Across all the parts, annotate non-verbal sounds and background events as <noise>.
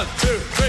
One, two, three,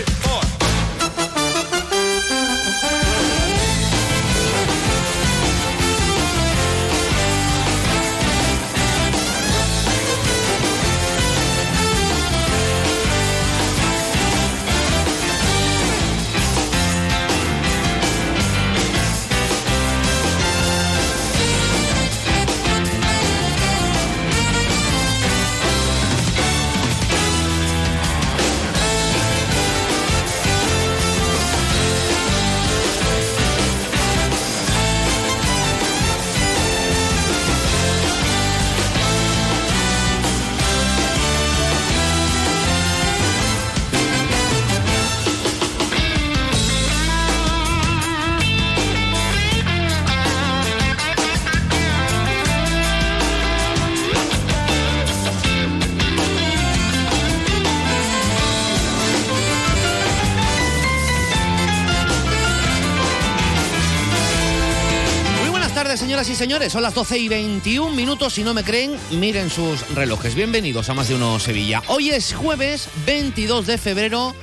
señores. Son las 12 y 21 minutos. Si no me creen, miren sus relojes. Bienvenidos a Más de Uno Sevilla. Hoy es jueves 22 de febrero.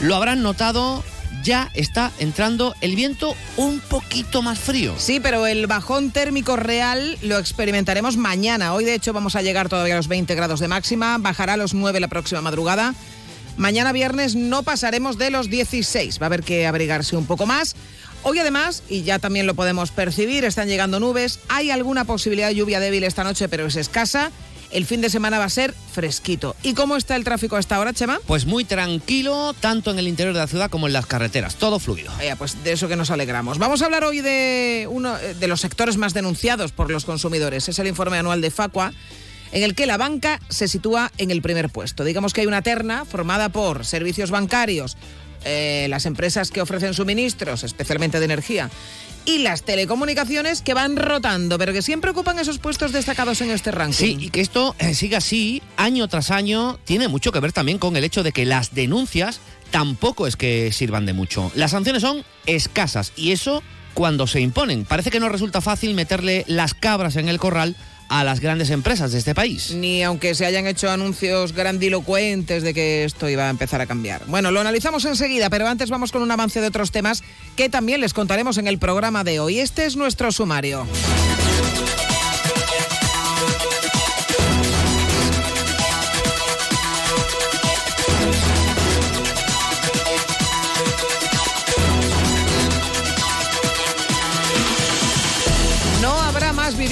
Lo habrán notado, ya está entrando el viento un poquito más frío. Sí, pero el bajón térmico real lo experimentaremos mañana. Hoy, de hecho, vamos a llegar todavía a los 20 grados de máxima. Bajará a los 9 la próxima madrugada. Mañana viernes no pasaremos de los 16. Va a haber que abrigarse un poco más. Hoy además, y ya también lo podemos percibir, están llegando nubes. Hay alguna posibilidad de lluvia débil esta noche, pero es escasa. El fin de semana va a ser fresquito. ¿Y cómo está el tráfico a esta hora, Chema? Pues muy tranquilo, tanto en el interior de la ciudad como en las carreteras. Todo fluido. Pues de eso que nos alegramos. Vamos a hablar hoy de uno eh, de los sectores más denunciados por los consumidores. Es el informe anual de Facua, en el que la banca se sitúa en el primer puesto. Digamos que hay una terna formada por servicios bancarios, eh, las empresas que ofrecen suministros, especialmente de energía, y las telecomunicaciones que van rotando, pero que siempre ocupan esos puestos destacados en este ranking. Sí, y que esto eh, siga así año tras año tiene mucho que ver también con el hecho de que las denuncias tampoco es que sirvan de mucho. Las sanciones son escasas y eso cuando se imponen. Parece que no resulta fácil meterle las cabras en el corral a las grandes empresas de este país. Ni aunque se hayan hecho anuncios grandilocuentes de que esto iba a empezar a cambiar. Bueno, lo analizamos enseguida, pero antes vamos con un avance de otros temas que también les contaremos en el programa de hoy. Este es nuestro sumario.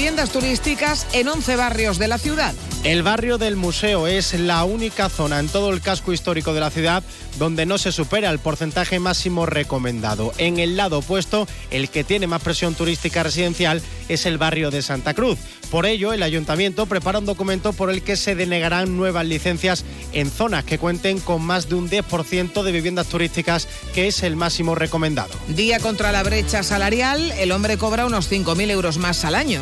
Viviendas turísticas en 11 barrios de la ciudad. El barrio del museo es la única zona en todo el casco histórico de la ciudad donde no se supera el porcentaje máximo recomendado. En el lado opuesto, el que tiene más presión turística residencial es el barrio de Santa Cruz. Por ello, el ayuntamiento prepara un documento por el que se denegarán nuevas licencias en zonas que cuenten con más de un 10% de viviendas turísticas, que es el máximo recomendado. Día contra la brecha salarial, el hombre cobra unos 5.000 euros más al año.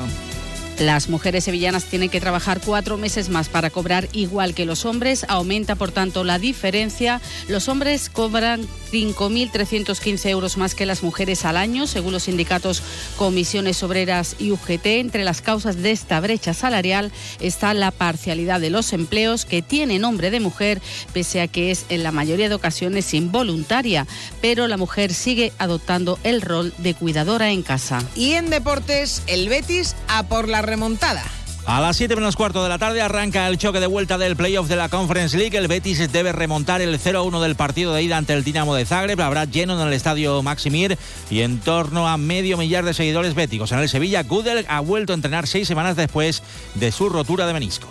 Las mujeres sevillanas tienen que trabajar cuatro meses más para cobrar igual que los hombres. Aumenta, por tanto, la diferencia. Los hombres cobran 5.315 euros más que las mujeres al año, según los sindicatos Comisiones Obreras y UGT. Entre las causas de esta brecha salarial está la parcialidad de los empleos que tiene nombre de mujer, pese a que es en la mayoría de ocasiones involuntaria. Pero la mujer sigue adoptando el rol de cuidadora en casa. Y en deportes, el Betis a por la remontada. A las 7 menos cuarto de la tarde arranca el choque de vuelta del playoff de la Conference League. El Betis debe remontar el 0-1 del partido de ida ante el Dinamo de Zagreb. Habrá lleno en el estadio Maximir y en torno a medio millar de seguidores béticos. En el Sevilla, Gudel ha vuelto a entrenar seis semanas después de su rotura de menisco.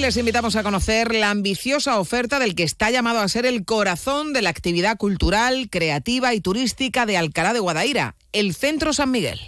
Les invitamos a conocer la ambiciosa oferta del que está llamado a ser el corazón de la actividad cultural, creativa y turística de Alcalá de Guadaira, el Centro San Miguel.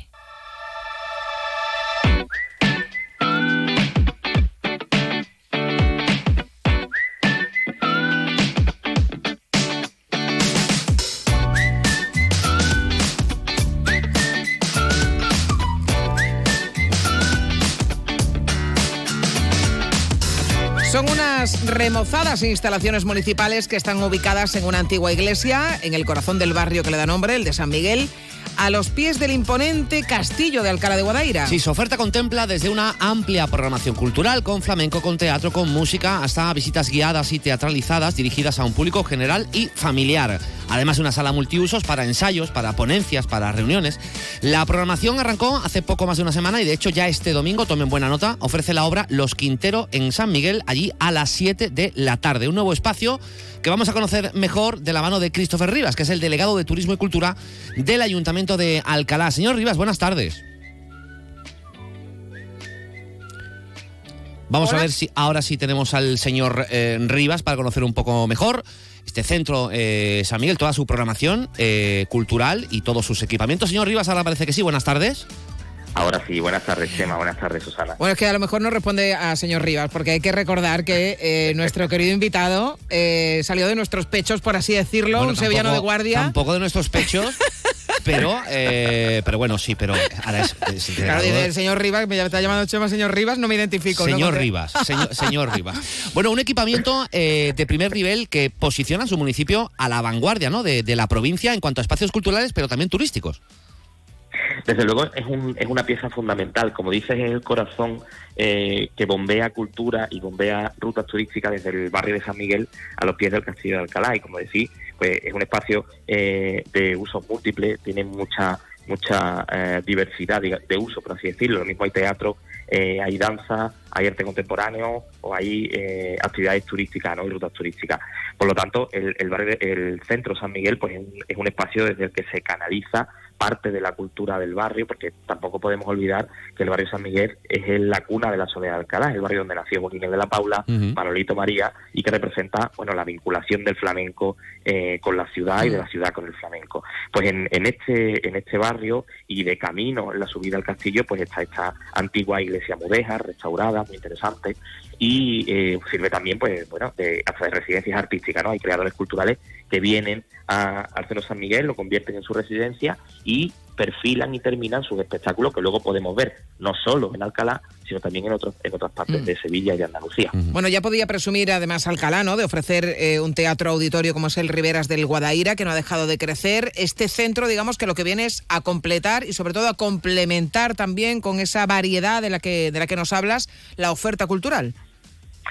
Remozadas instalaciones municipales que están ubicadas en una antigua iglesia, en el corazón del barrio que le da nombre, el de San Miguel, a los pies del imponente castillo de Alcalá de Guadaira. Sí, su oferta contempla desde una amplia programación cultural con flamenco, con teatro, con música, hasta visitas guiadas y teatralizadas dirigidas a un público general y familiar. Además de una sala multiusos para ensayos, para ponencias, para reuniones. La programación arrancó hace poco más de una semana y de hecho ya este domingo, tomen buena nota, ofrece la obra Los Quintero en San Miguel, allí a las 7 de la tarde. Un nuevo espacio que vamos a conocer mejor de la mano de Christopher Rivas, que es el delegado de Turismo y Cultura del Ayuntamiento de Alcalá. Señor Rivas, buenas tardes. Vamos a ver si ahora sí tenemos al señor eh, Rivas para conocer un poco mejor este centro eh, San Miguel, toda su programación eh, cultural y todos sus equipamientos. Señor Rivas, ahora parece que sí. Buenas tardes. Ahora sí, buenas tardes, Chema, buenas tardes, Susana. Bueno, es que a lo mejor no responde a señor Rivas, porque hay que recordar que eh, nuestro querido invitado eh, salió de nuestros pechos, por así decirlo, Bueno, un sevillano de guardia. Tampoco de nuestros pechos, <laughs> pero, eh, pero bueno, sí, pero ahora es, es Claro, delegado- dice el señor Rivas, me está llamando Chema señor Rivas, no me identifico. Señor Rivas, <laughs> señor, señor Rivas. Bueno, un equipamiento eh, de primer nivel que posiciona a su municipio a la vanguardia ¿no? de, de la provincia en cuanto a espacios culturales, pero también turísticos. Desde luego es, un, es una pieza fundamental, como dices, es el corazón eh, que bombea cultura y bombea rutas turísticas desde el barrio de San Miguel a los pies del Castillo de Alcalá. Y como decís, pues es un espacio eh, de usos múltiples, tiene mucha mucha eh, diversidad de, uso, por así decirlo. Lo mismo hay teatro, eh, hay danza, hay arte contemporáneo o hay eh, actividades turísticas ¿no? y rutas turísticas. Por lo tanto, el, el, barrio, el centro San Miguel pues es un espacio desde el que se canaliza parte de la cultura del barrio, porque tampoco podemos olvidar que el barrio San Miguel es la cuna de la Soledad de Alcalá, es el barrio donde nació Joaquín de la Paula, Ujú. Manolito María, y que representa bueno la vinculación del flamenco eh, con la ciudad y de la ciudad con el flamenco. Pues en, en este en este barrio y de camino en la subida al castillo, pues está esta antigua iglesia mudeja, restaurada, muy interesante, y eh, sirve también pues bueno de, hasta de residencias artísticas, ¿no? Hay creadores culturales que vienen a, al Centro San Miguel, lo convierten en su residencia y perfilan y terminan sus espectáculos que luego podemos ver no solo en Alcalá, sino también en otros en otras partes Mm. de Sevilla y de Andalucía. Bueno, ya podía presumir además Alcalá, ¿no? De ofrecer eh, un teatro auditorio como es el Riveras del Guadaira, que no ha dejado de crecer. Este centro, digamos que lo que viene es a completar y sobre todo a complementar también con esa variedad de la que, de la que nos hablas, la oferta cultural.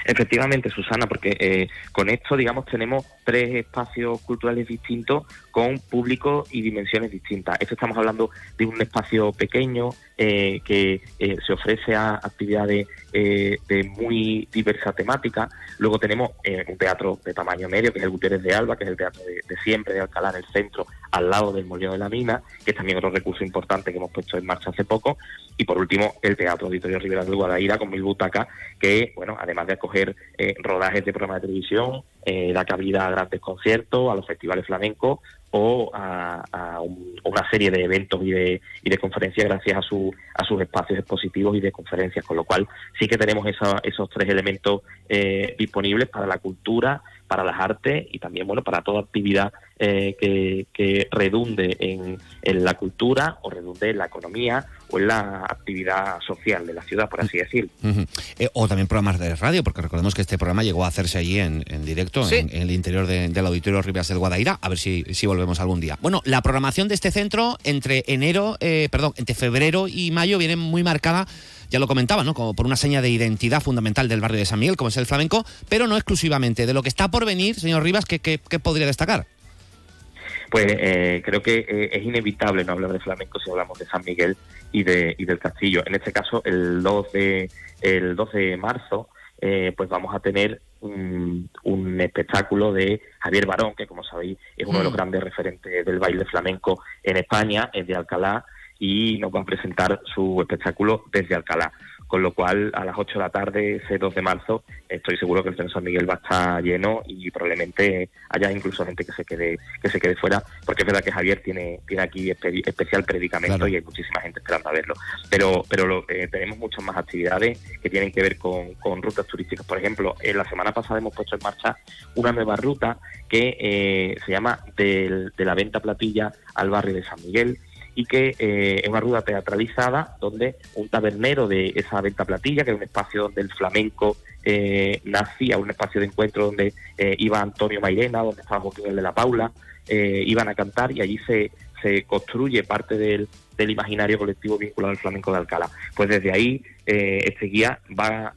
Efectivamente, Susana, porque eh, con esto, digamos, tenemos tres espacios culturales distintos con público y dimensiones distintas. Esto estamos hablando de un espacio pequeño eh, que eh, se ofrece a actividades eh, de muy diversa temática. Luego tenemos eh, un teatro de tamaño medio, que es el Gutiérrez de Alba, que es el teatro de, de siempre de Alcalá en el centro, al lado del Molino de la Mina, que es también otro recurso importante que hemos puesto en marcha hace poco. Y por último, el Teatro Auditorio Rivera del Guadaira con mil butacas, que, bueno, además de acoger rodajes de programas de televisión, da cabida a grandes conciertos, a los festivales flamencos o a, a un- una serie de eventos y de, y de conferencias gracias a, su, a sus espacios expositivos y de conferencias, con lo cual sí que tenemos esa- esos tres elementos eh, disponibles para la cultura, para las artes y también bueno para toda actividad eh, que, que redunde en, en la cultura o redunde en la economía o en la actividad social de la ciudad, por así decirlo. Ujú. Eh, o también programas de radio, porque recordemos que este programa llegó a hacerse allí en, en directo, Sí. en, en el interior de- del Auditorio Rivas del Guadaira, a ver si, si volvemos algún día. Bueno, la programación de este centro entre enero, eh, perdón, entre febrero y mayo viene muy marcada, ya lo comentaba, ¿no? Como por una seña de identidad fundamental del barrio de San Miguel, como es el flamenco, pero no exclusivamente. De lo que está por venir, señor Rivas, ¿qué, qué- podría destacar? Pues eh, creo que eh, es inevitable no hablar de flamenco si hablamos de San Miguel y, de, y del castillo. En este caso, el 2 de, el 2 de marzo, eh, pues vamos a tener un, un espectáculo de Javier Barón, que como sabéis es uno de los Mm. grandes referentes del baile flamenco en España, es de Alcalá, y nos va a presentar su espectáculo desde Alcalá. Con lo cual, a las 8 de la tarde, ese 2 de marzo, estoy seguro que el Centro San Miguel va a estar lleno y probablemente haya incluso gente que se quede que se quede fuera, porque es verdad que Javier tiene tiene aquí espe- especial predicamento Claro. y hay muchísima gente esperando a verlo. Pero pero lo- eh, tenemos muchas más actividades que tienen que ver con, con rutas turísticas. Por ejemplo, en la semana pasada hemos puesto en marcha una nueva ruta que eh, se llama del- de la venta platilla al barrio de San Miguel y que eh, es una ruta teatralizada donde un tabernero de esa venta platilla, que era un espacio donde el flamenco eh, nacía, un espacio de encuentro donde eh, iba Antonio Mairena, donde estaba Joaquín de la Paula, eh, iban a cantar y allí se, se construye parte del, del imaginario colectivo vinculado al flamenco de Alcalá. Pues desde ahí eh, este guía va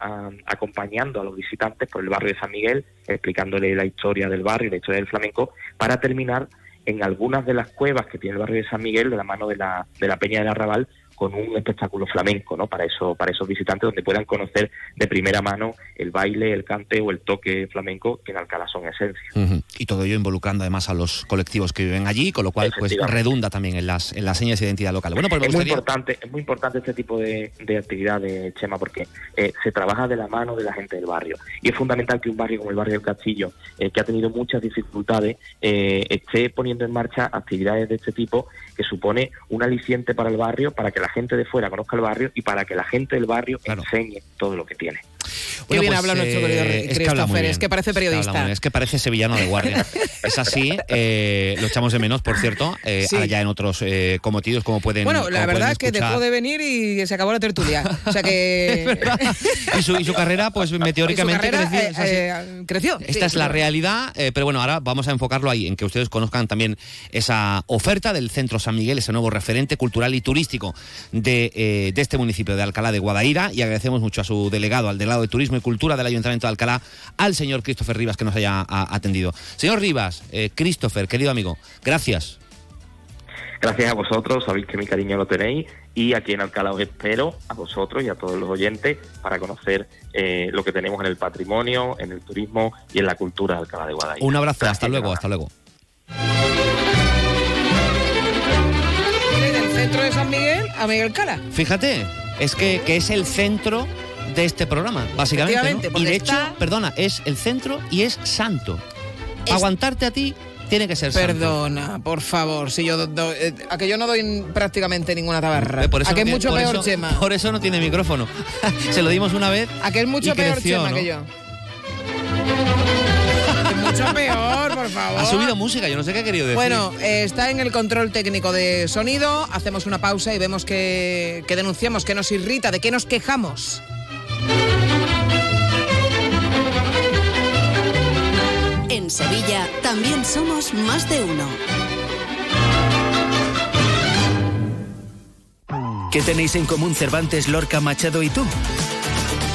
acompañando a los visitantes por el barrio de San Miguel, explicándole la historia del barrio y la historia del flamenco, para terminar en algunas de las cuevas que tiene el barrio de San Miguel, de la mano de la, de la Peña del Arrabal, con un espectáculo flamenco, ¿no? Para eso, para esos visitantes donde puedan conocer de primera mano el baile, el cante o el toque flamenco que en Alcalá son esencia. Y todo ello involucrando además a los colectivos que viven allí, con lo cual pues redunda también en las en las señas de identidad local. Bueno, pues es muy importante, es muy importante este tipo de, de actividades, Chema, porque eh, se trabaja de la mano de la gente del barrio y es fundamental que un barrio como el barrio del Castillo, eh, que ha tenido muchas dificultades, eh, esté poniendo en marcha actividades de este tipo que supone un aliciente para el barrio, para que la gente de fuera conozca el barrio y para que la gente del barrio enseñe todo lo que tiene. Qué bien pues, habla nuestro querido eh, Christopher, es que, parece periodista. Es que, parece sevillano de guardia. es así, <laughs> eh, lo echamos de menos, por cierto, eh, allá en otros eh, comotidos, como pueden Bueno, la verdad es que dejó de venir y se acabó la tertulia. O sea que... <laughs> y, su, y, su, carrera, pues <laughs> meteóricamente creció. Esta es la realidad, pero bueno, ahora vamos a enfocarlo ahí, en que ustedes conozcan también esa oferta del Centro San Miguel, ese nuevo referente cultural y turístico de, de este municipio de Alcalá de Guadaira, y agradecemos mucho a su delegado, al delegado de Turismo y Cultura del Ayuntamiento de Alcalá, al señor Christopher Rivas que nos haya atendido. Señor Rivas, eh, Christopher, querido amigo, gracias. Gracias a vosotros, sabéis que mi cariño lo tenéis y aquí en Alcalá os espero a vosotros y a todos los oyentes para conocer eh, lo que tenemos en el patrimonio, en el turismo y en la cultura de Alcalá de Guadaira. Un abrazo, hasta luego, hasta luego. ¿En el centro de San Miguel a Miguel Cala? Fíjate, es que, que es el centro de este programa, básicamente. Y de hecho, perdona, es el centro y es santo. Aguantarte a ti tiene que ser Perdona, por favor, si yo eh, a que yo no doy prácticamente ninguna tabarra. Eh, por eso a que es mucho peor Chema. Por eso no tiene micrófono. <laughs> Se lo dimos una vez. A que es mucho peor Chema que yo. <laughs> mucho peor, por favor. Ha subido música, yo no sé qué ha querido decir. Bueno, eh, está en el control técnico de sonido. Hacemos una pausa y vemos que, que denunciamos, que nos irrita, de qué nos quejamos. En Sevilla también somos más de uno. ¿Qué tenéis en común Cervantes, Lorca, Machado y tú?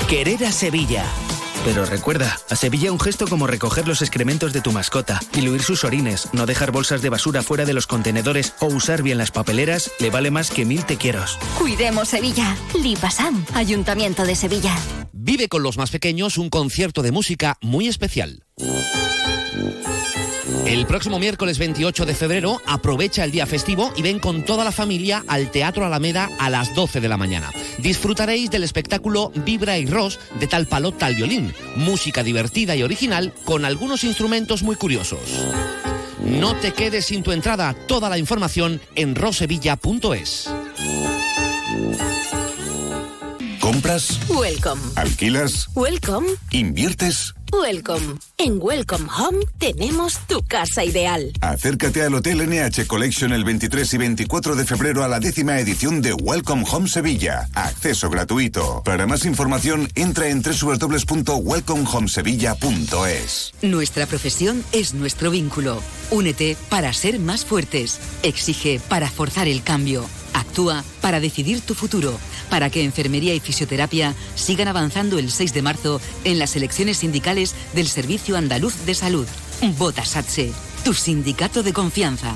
Querer a Sevilla. Pero recuerda, a Sevilla un gesto como recoger los excrementos de tu mascota, diluir sus orines, no dejar bolsas de basura fuera de los contenedores o usar bien las papeleras le vale más que mil te quiero. Cuidemos Sevilla. Lipasam, Ayuntamiento de Sevilla. Vive con los más pequeños un concierto de música muy especial. El próximo miércoles 28 de febrero aprovecha el día festivo y ven con toda la familia al Teatro Alameda a las 12 de la mañana. Disfrutaréis del espectáculo Vibra y Ross de tal palo tal violín, música divertida y original con algunos instrumentos muy curiosos. No te quedes sin tu entrada, toda la información en rosevilla.es. ¿Compras? Welcome. ¿Alquilas? Welcome. ¿Inviertes? Welcome. En Welcome Home tenemos tu casa ideal. Acércate al Hotel NH Collection el 23 y 24 de febrero a la décima edición de Welcome Home Sevilla. Acceso gratuito. Para más información, entra en www.welcomehomesevilla.es. Nuestra profesión es nuestro vínculo. Únete para ser más fuertes. Exige para forzar el cambio. Actúa para decidir tu futuro, para que enfermería y fisioterapia sigan avanzando el 6 de marzo en las elecciones sindicales del Servicio Andaluz de Salud. Vota SATSE, tu sindicato de confianza.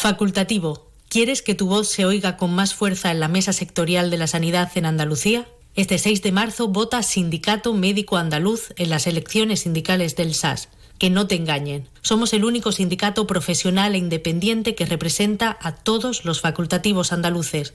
Facultativo. ¿Quieres que tu voz se oiga con más fuerza en la mesa sectorial de la sanidad en Andalucía? Este 6 de marzo vota Sindicato Médico Andaluz en las elecciones sindicales del SAS. Que no te engañen. Somos el único sindicato profesional e independiente que representa a todos los facultativos andaluces.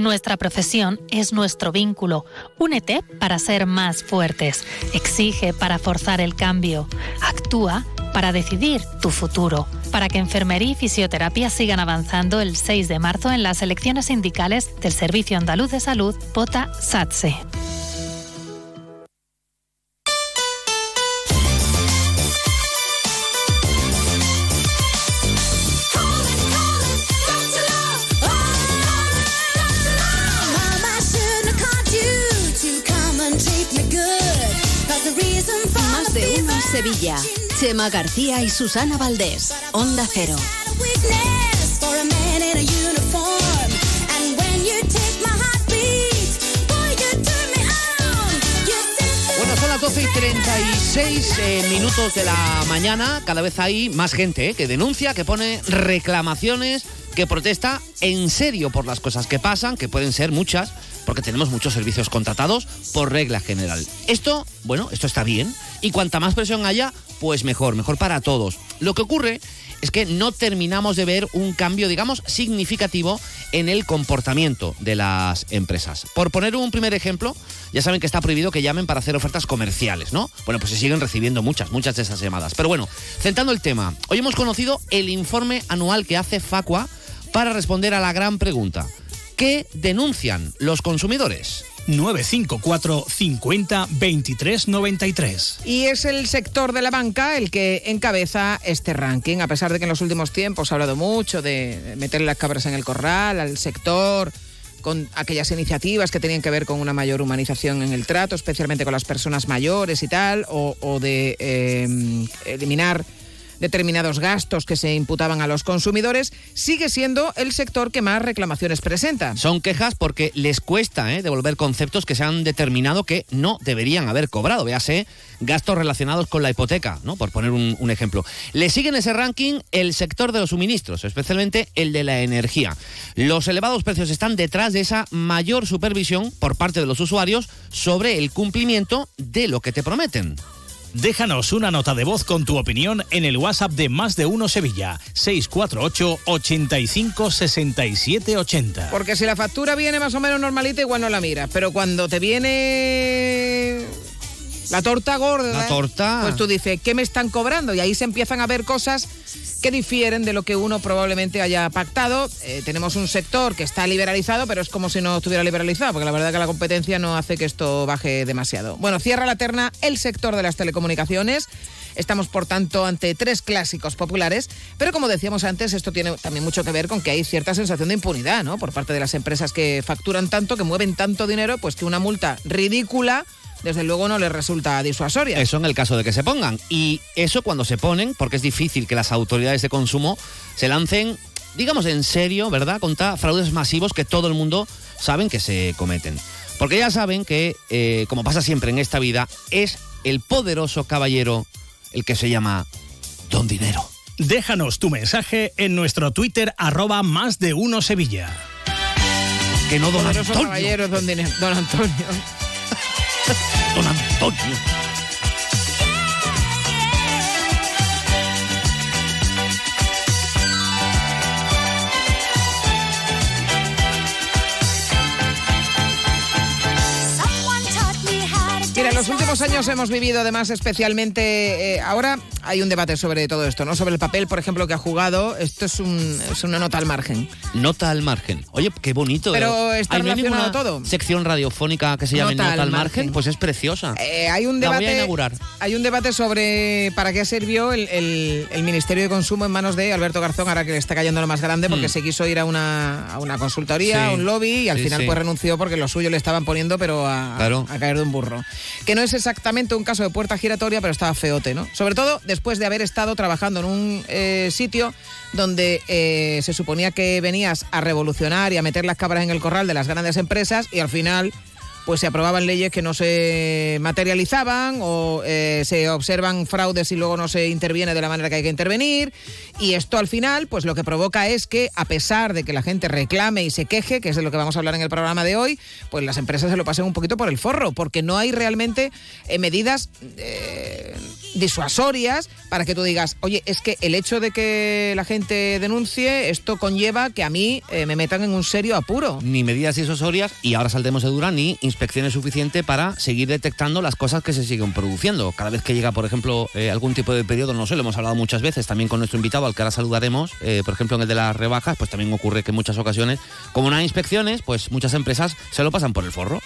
Nuestra profesión es nuestro vínculo. Únete para ser más fuertes. Exige para forzar el cambio. Actúa para decidir tu futuro. Para que enfermería y fisioterapia sigan avanzando el 6 de marzo en las elecciones sindicales del Servicio Andaluz de Salud, vota Sevilla. Chema García y Susana Valdés. Onda Cero. Bueno, son las 12 y 36 eh, minutos de la mañana. Cada vez hay más gente eh, que denuncia, que pone reclamaciones, que protesta en serio por las cosas que pasan, que pueden ser muchas, porque tenemos muchos servicios contratados por regla general. Esto, bueno, esto está bien. Y cuanta más presión haya, pues mejor, mejor para todos. Lo que ocurre es que no terminamos de ver un cambio, digamos, significativo en el comportamiento de las empresas. Por poner un primer ejemplo, ya saben que está prohibido que llamen para hacer ofertas comerciales, ¿no? Bueno, pues se siguen recibiendo muchas, muchas de esas llamadas. Pero bueno, centrando el tema, hoy hemos conocido el informe anual que hace Facua para responder a la gran pregunta. ¿Qué denuncian los consumidores? 954 50 23 93. Y es el sector de la banca el que encabeza este ranking, a pesar de que en los últimos tiempos se ha hablado mucho de meter las cabras en el corral al sector con aquellas iniciativas que tenían que ver con una mayor humanización en el trato, especialmente con las personas mayores y tal, o, de eh, eliminar determinados gastos que se imputaban a los consumidores, sigue siendo el sector que más reclamaciones presenta. Son quejas porque les cuesta ¿eh? devolver conceptos que se han determinado que no deberían haber cobrado. Véase gastos relacionados con la hipoteca, ¿no? por poner un, un ejemplo. Le sigue en ese ranking el sector de los suministros, especialmente el de la energía. Los elevados precios están detrás de esa mayor supervisión por parte de los usuarios sobre el cumplimiento de lo que te prometen. Déjanos una nota de voz con tu opinión en el WhatsApp de Más de Uno Sevilla, 648 85 67 80. Porque si la factura viene más o menos normalita, igual no la miras. Pero cuando te viene la torta gorda, La torta. pues tú dices, ¿qué me están cobrando? Y ahí se empiezan a ver cosas que difieren de lo que uno probablemente haya pactado. Eh, tenemos un sector que está liberalizado, pero es como si no estuviera liberalizado, porque la verdad que la competencia no hace que esto baje demasiado. Bueno, cierra la terna el sector de las telecomunicaciones. Estamos, por tanto, ante tres clásicos populares, pero como decíamos antes, esto tiene también mucho que ver con que hay cierta sensación de impunidad, ¿no? Por parte de las empresas que facturan tanto, que mueven tanto dinero, pues que una multa ridícula desde luego no les resulta disuasoria. Eso en el caso de que se pongan. Y eso cuando se ponen, porque es difícil que las autoridades de consumo se lancen, digamos en serio, ¿verdad?, contra fraudes masivos que todo el mundo saben que se cometen. Porque ya saben que, eh, como pasa siempre en esta vida, es el poderoso caballero el que se llama Don Dinero. Déjanos tu mensaje en nuestro Twitter arroba más de uno Sevilla. Que no don Antonio. caballero, don, Dine- don Antonio. Don Antonio. Mira, en los últimos años hemos vivido además especialmente, eh, ahora hay un debate sobre todo esto, ¿no? Sobre el papel, por ejemplo, que ha jugado. Esto es, un- es una nota al margen. Nota al margen. Oye, qué bonito. Pero está ¿Hay relacionado ninguna todo. sección radiofónica que se llame Nota, al margen? Pues es preciosa. Eh, hay un La voy a debate. inaugurar. Hay un debate sobre para qué sirvió el, el- el Ministerio de Consumo en manos de Alberto Garzón, ahora que le está cayendo lo más grande, porque Mm. se quiso ir a una, a una consultoría, Sí. a un lobby, y al Sí, final sí. pues renunció porque lo suyo le estaban poniendo, pero a, Claro. a caer de un burro. Que no es exactamente un caso de puerta giratoria, pero estaba feote, ¿no? Sobre todo después de haber estado trabajando en un eh, sitio donde eh, se suponía que venías a revolucionar y a meter las cabras en el corral de las grandes empresas y al final pues se aprobaban leyes que no se materializaban o eh, se observan fraudes y luego no se interviene de la manera que hay que intervenir. Y esto al final, pues lo que provoca es que, a pesar de que la gente reclame y se queje, que es de lo que vamos a hablar en el programa de hoy, pues las empresas se lo pasen un poquito por el forro, porque no hay realmente eh, medidas eh, disuasorias para que tú digas, oye, es que el hecho de que la gente denuncie, esto conlleva que a mí eh, me metan en un serio apuro. Ni medidas disuasorias, y ahora saltemos de dura, ni inspecciones suficientes para seguir detectando las cosas que se siguen produciendo. Cada vez que llega, por ejemplo, eh, algún tipo de periodo, no sé, lo hemos hablado muchas veces, también con nuestro invitado, al que ahora saludaremos, eh, por ejemplo, en el de las rebajas, pues también ocurre que en muchas ocasiones, como no hay inspecciones, pues muchas empresas se lo pasan por el forro.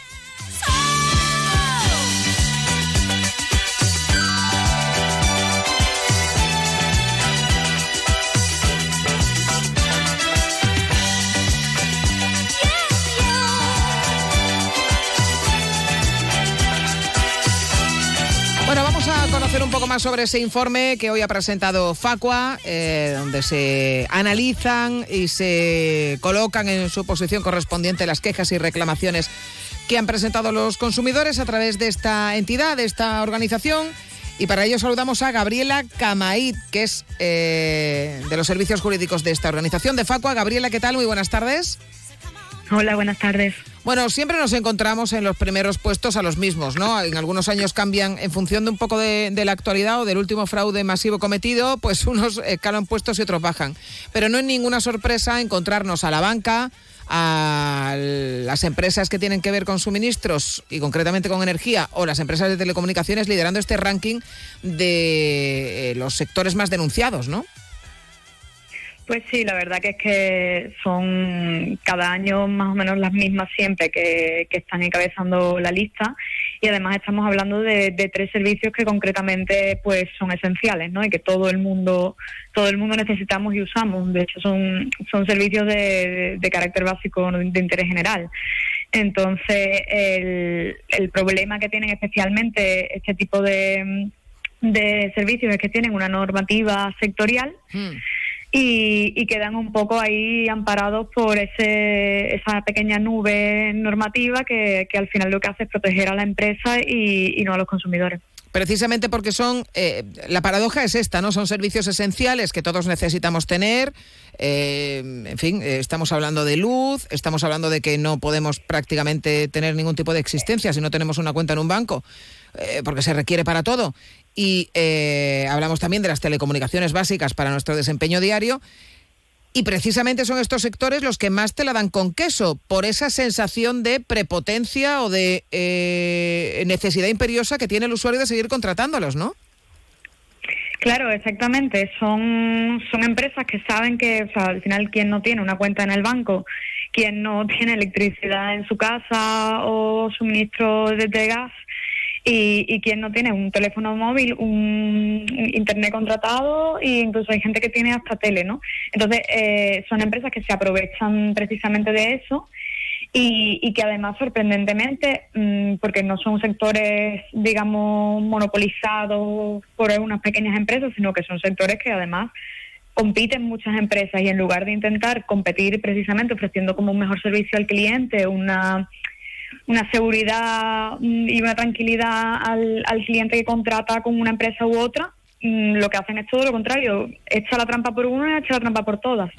Más sobre ese informe que hoy ha presentado Facua, eh, donde se analizan y se colocan en su posición correspondiente las quejas y reclamaciones que han presentado los consumidores a través de esta entidad, de esta organización. Y para ello saludamos a Gabriela Camaid, que es eh, de los servicios jurídicos de esta organización de Facua. Gabriela, ¿qué tal? Muy buenas tardes. Hola, buenas tardes. Bueno, siempre nos encontramos en los primeros puestos a los mismos, ¿no? En algunos años cambian en función de un poco de, la actualidad o del último fraude masivo cometido, pues <laughs> unos escalan puestos y otros bajan. Pero no es ninguna sorpresa encontrarnos a la banca, a las empresas que tienen que ver con suministros y concretamente con energía o las empresas de telecomunicaciones liderando este ranking de eh, los sectores más denunciados, ¿no? Pues sí, la verdad que es que son cada año más o menos las mismas siempre que, están encabezando la lista y además estamos hablando de, tres servicios que concretamente pues son esenciales, ¿no? Y que todo el mundo todo el mundo necesitamos y usamos. De hecho son son servicios de, de carácter básico de interés general. Entonces el, el problema que tienen especialmente este tipo de de servicios es que tienen una normativa sectorial. Hmm y, y, quedan un poco ahí amparados por ese, esa pequeña nube normativa que, que al final lo que hace es proteger a la empresa y, no a los consumidores precisamente porque son, eh, la paradoja es esta, ¿no? Son servicios esenciales que todos necesitamos tener. Eh, en fin, eh, estamos hablando de luz, estamos hablando de que no podemos prácticamente tener ningún tipo de existencia si no tenemos una cuenta en un banco, eh, porque se requiere para todo. Y eh, hablamos también de las telecomunicaciones básicas para nuestro desempeño diario. Y precisamente son estos sectores los que más te la dan con queso, por esa sensación de prepotencia o de eh, necesidad imperiosa que tiene el usuario de seguir contratándolos, ¿no? Claro, exactamente. Son, son empresas que saben que, al final, quien no tiene una cuenta en el banco, quien no tiene electricidad en su casa o suministro de gas, y, y quien no tiene un teléfono móvil, un internet contratado e incluso hay gente que tiene hasta tele, ¿no? Entonces, eh, son empresas que se aprovechan precisamente de eso y, y que además sorprendentemente, mmm, porque no son sectores, digamos, monopolizados por unas pequeñas empresas, sino que son sectores que además compiten muchas empresas y en lugar de intentar competir precisamente ofreciendo como un mejor servicio al cliente, una una seguridad mm, y una tranquilidad al, al cliente que contrata con una empresa u otra, mm, lo que hacen es todo lo contrario. Echa la trampa por una echa la trampa por todas.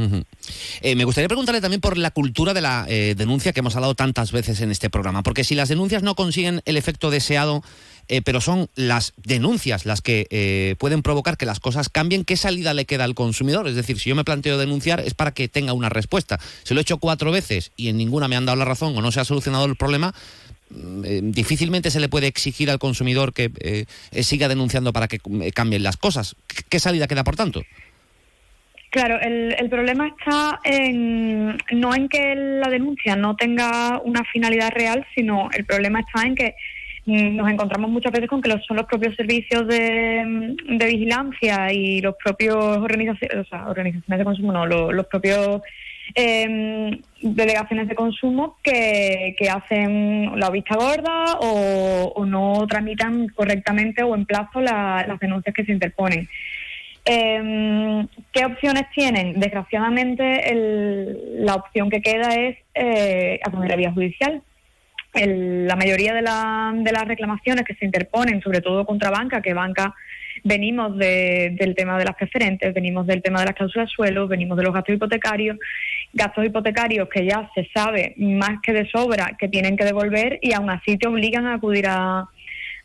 Eh, me gustaría preguntarle también por la cultura de la eh, denuncia que hemos hablado tantas veces en este programa, porque si las denuncias no consiguen el efecto deseado, eh, pero son las denuncias las que eh, pueden provocar que las cosas cambien, ¿qué salida le queda al consumidor? Es decir, si yo me planteo denunciar es para que tenga una respuesta. Si lo he hecho cuatro veces y en ninguna me han dado la razón o no se ha solucionado el problema, eh, difícilmente se le puede exigir al consumidor que eh, siga denunciando para que eh, cambien las cosas. ¿Qué salida queda, por tanto? Claro, el, el, problema está en, no en que la denuncia no tenga una finalidad real, sino el problema está en que nos encontramos muchas veces con que son los propios servicios de, de vigilancia y los propios organizaciones, o sea, organizaciones de consumo, no, los, propios eh, delegaciones de consumo que, que, hacen la vista gorda o, o, no tramitan correctamente o en plazo la, las denuncias que se interponen. Eh, ¿Qué opciones tienen? Desgraciadamente, el, la opción que queda es eh, acudir a vía judicial la mayoría de, de las reclamaciones que se interponen, sobre todo contra banca, que banca venimos del tema de las preferentes, venimos del tema de las cláusulas suelo, venimos de los gastos hipotecarios, gastos hipotecarios que ya se sabe más que de sobra que tienen que devolver y aún así te obligan a acudir a,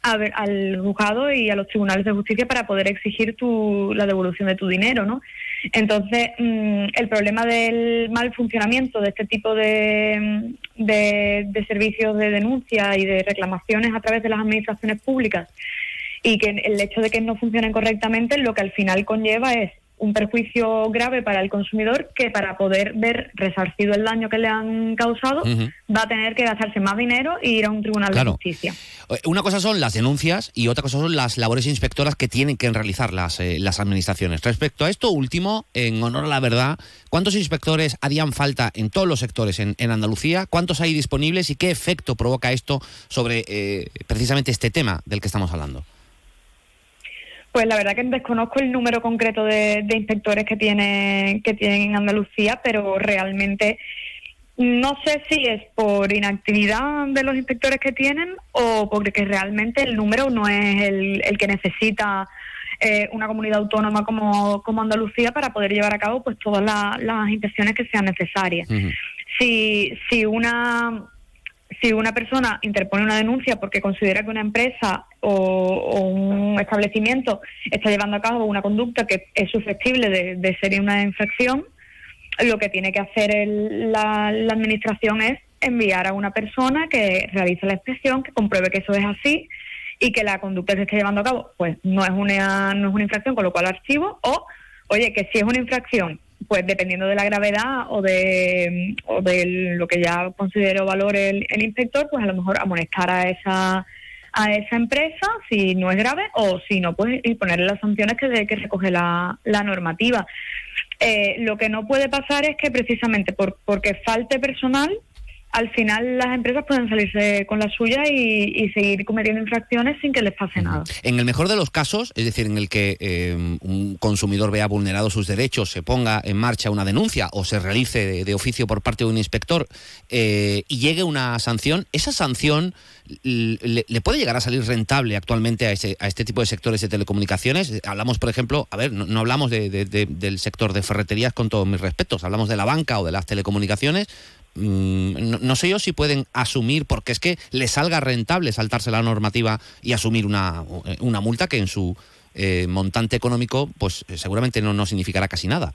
al juzgado y a los tribunales de justicia para poder exigir tu, la devolución de tu dinero, ¿no? Entonces, mm, el problema del mal funcionamiento de este tipo de, de, servicios de denuncia y de reclamaciones a través de las administraciones públicas y que el hecho de que no funcionen correctamente lo que al final conlleva es un perjuicio grave para el consumidor que para poder ver resarcido el daño que le han causado va a tener que gastarse más dinero e ir a un tribunal de justicia. Eh, una cosa son las denuncias y otra cosa son las labores inspectoras que tienen que realizar las, eh, las administraciones. Respecto a esto último, en honor a la verdad, ¿cuántos inspectores harían falta en todos los sectores en, Andalucía? ¿Cuántos hay disponibles y qué efecto provoca esto sobre eh, precisamente este tema del que estamos hablando? Pues la verdad que desconozco el número concreto de, inspectores que tiene que tienen en Andalucía, pero realmente no sé si es por inactividad de los inspectores que tienen o porque realmente el número no es el, el que necesita eh, una comunidad autónoma como, como Andalucía para poder llevar a cabo pues todas las inspecciones que sean necesarias. Si, si una si una persona interpone una denuncia porque considera que una empresa o, un establecimiento está llevando a cabo una conducta que es susceptible de, ser una infracción, lo que tiene que hacer la, administración es enviar a una persona que realice la inspección, que compruebe que eso es así y que la conducta que se está llevando a cabo. Pues no es una, no es una infracción, con lo cual archivo, o oye, que si es una infracción pues dependiendo de la gravedad o de, o de lo que ya considero valor el, inspector, pues a lo mejor amonestar a esa a esa empresa si no es grave o si no, pues ponerle las sanciones que, que recoge la, la normativa. Eh, lo que no puede pasar es que precisamente por, porque falte personal, al final las empresas pueden salirse con la suya y, seguir cometiendo infracciones sin que les pase nada. En el mejor de los casos, es decir, en el que eh, un consumidor vea vulnerados sus derechos, se ponga en marcha una denuncia o se realice de, oficio por parte de un inspector eh, y llegue una sanción, esa sanción le, puede llegar a salir rentable actualmente a, ese, a este tipo de sectores de telecomunicaciones. Hablamos, por ejemplo, a ver, no, hablamos del sector de ferreterías con todos mis respetos, hablamos de la banca o de las telecomunicaciones, Mm, no, sé yo si pueden asumir, porque es que les salga rentable saltarse la normativa y asumir una, una multa que en su eh, montante económico pues eh, seguramente no, no significará casi nada.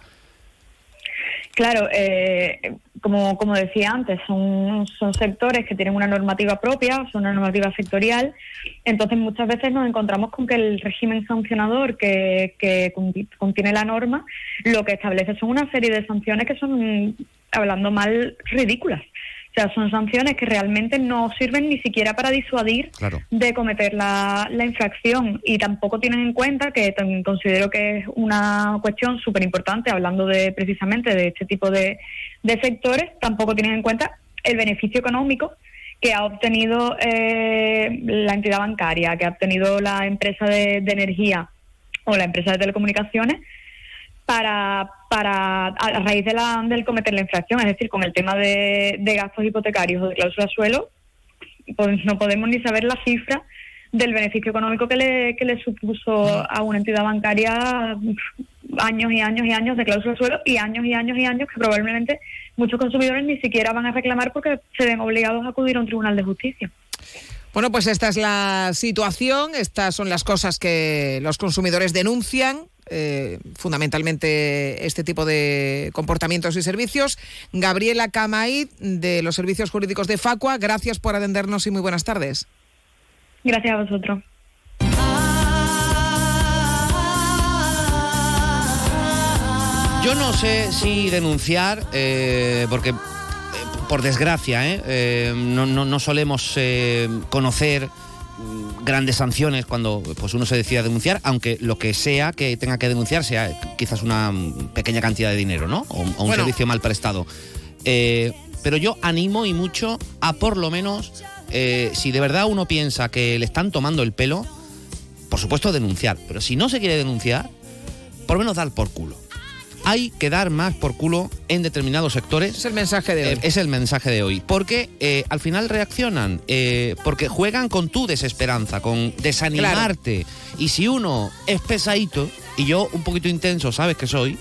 Claro, eh, como, como decía antes, son, son sectores que tienen una normativa propia, son una normativa sectorial, entonces muchas veces nos encontramos con que el régimen sancionador que, que contiene la norma lo que establece son una serie de sanciones que son, hablando mal, ridículas. O sea, son sanciones que realmente no sirven ni siquiera para disuadir de cometer la, infracción. Y tampoco tienen en cuenta, que considero que es una cuestión súper importante, hablando de precisamente de este tipo de, sectores, tampoco tienen en cuenta el beneficio económico que ha obtenido eh, la entidad bancaria, que ha obtenido la empresa de energía o la empresa de telecomunicaciones para, para a raíz de la, del cometer la infracción, es decir, con el tema de, gastos hipotecarios o de cláusula suelo, pues no podemos ni saber la cifra del beneficio económico que le, que le supuso a una entidad bancaria años y años y años de cláusula suelo y años y años y años que probablemente muchos consumidores ni siquiera van a reclamar porque se ven obligados a acudir a un tribunal de justicia. Bueno, pues esta es la situación, estas son las cosas que los consumidores denuncian eh, fundamentalmente este tipo de comportamientos y servicios. Gabriela Camaid, de los Servicios Jurídicos de Facua, gracias por atendernos y muy buenas tardes. Gracias a vosotros. Yo no sé si denunciar, eh, porque eh, por desgracia, no, no, solemos conocer grandes sanciones cuando pues uno se decide a denunciar, aunque lo que sea que tenga que denunciar sea quizás una pequeña cantidad de dinero, ¿no? O, un servicio mal prestado. Eh, pero yo animo y mucho a por lo menos, eh, si de verdad uno piensa que le están tomando el pelo, por supuesto denunciar. Pero si no se quiere denunciar, por lo menos dar por culo. Hay que dar más por culo en determinados sectores. Es el mensaje de hoy. Eh, es el mensaje de hoy. Porque eh, al final reaccionan, eh, porque juegan con tu desesperanza, con desanimarte. Y si uno es pesadito, y yo un poquito intenso, sabes que soy,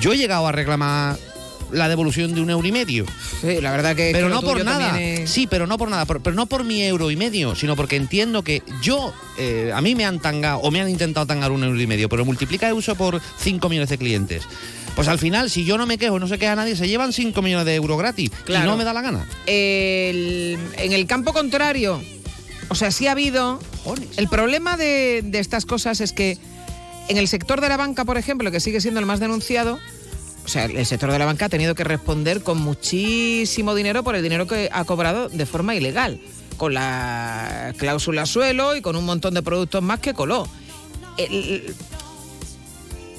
yo he llegado a reclamar la devolución de un euro y medio. Sí, la verdad que... Pero no por nada. es- Sí, pero no por nada. por- pero no por mi euro y medio, sino porque entiendo que yo, eh, a mí me han tangado o me han intentado tangar un euro y medio, pero multiplica el uso por 5 millones de clientes. Pues al final, si yo no me quejo, no se queja nadie, se llevan 5 millones de euros gratis. Claro. Y no me da la gana. El- en el campo contrario, o sea, sí ha habido... El problema de, de estas cosas es que en el sector de la banca, por ejemplo, que sigue siendo el más denunciado, sea, el sector de la banca ha tenido que responder con muchísimo dinero por el dinero que ha cobrado de forma ilegal, con la cláusula suelo y con un montón de productos más que coló.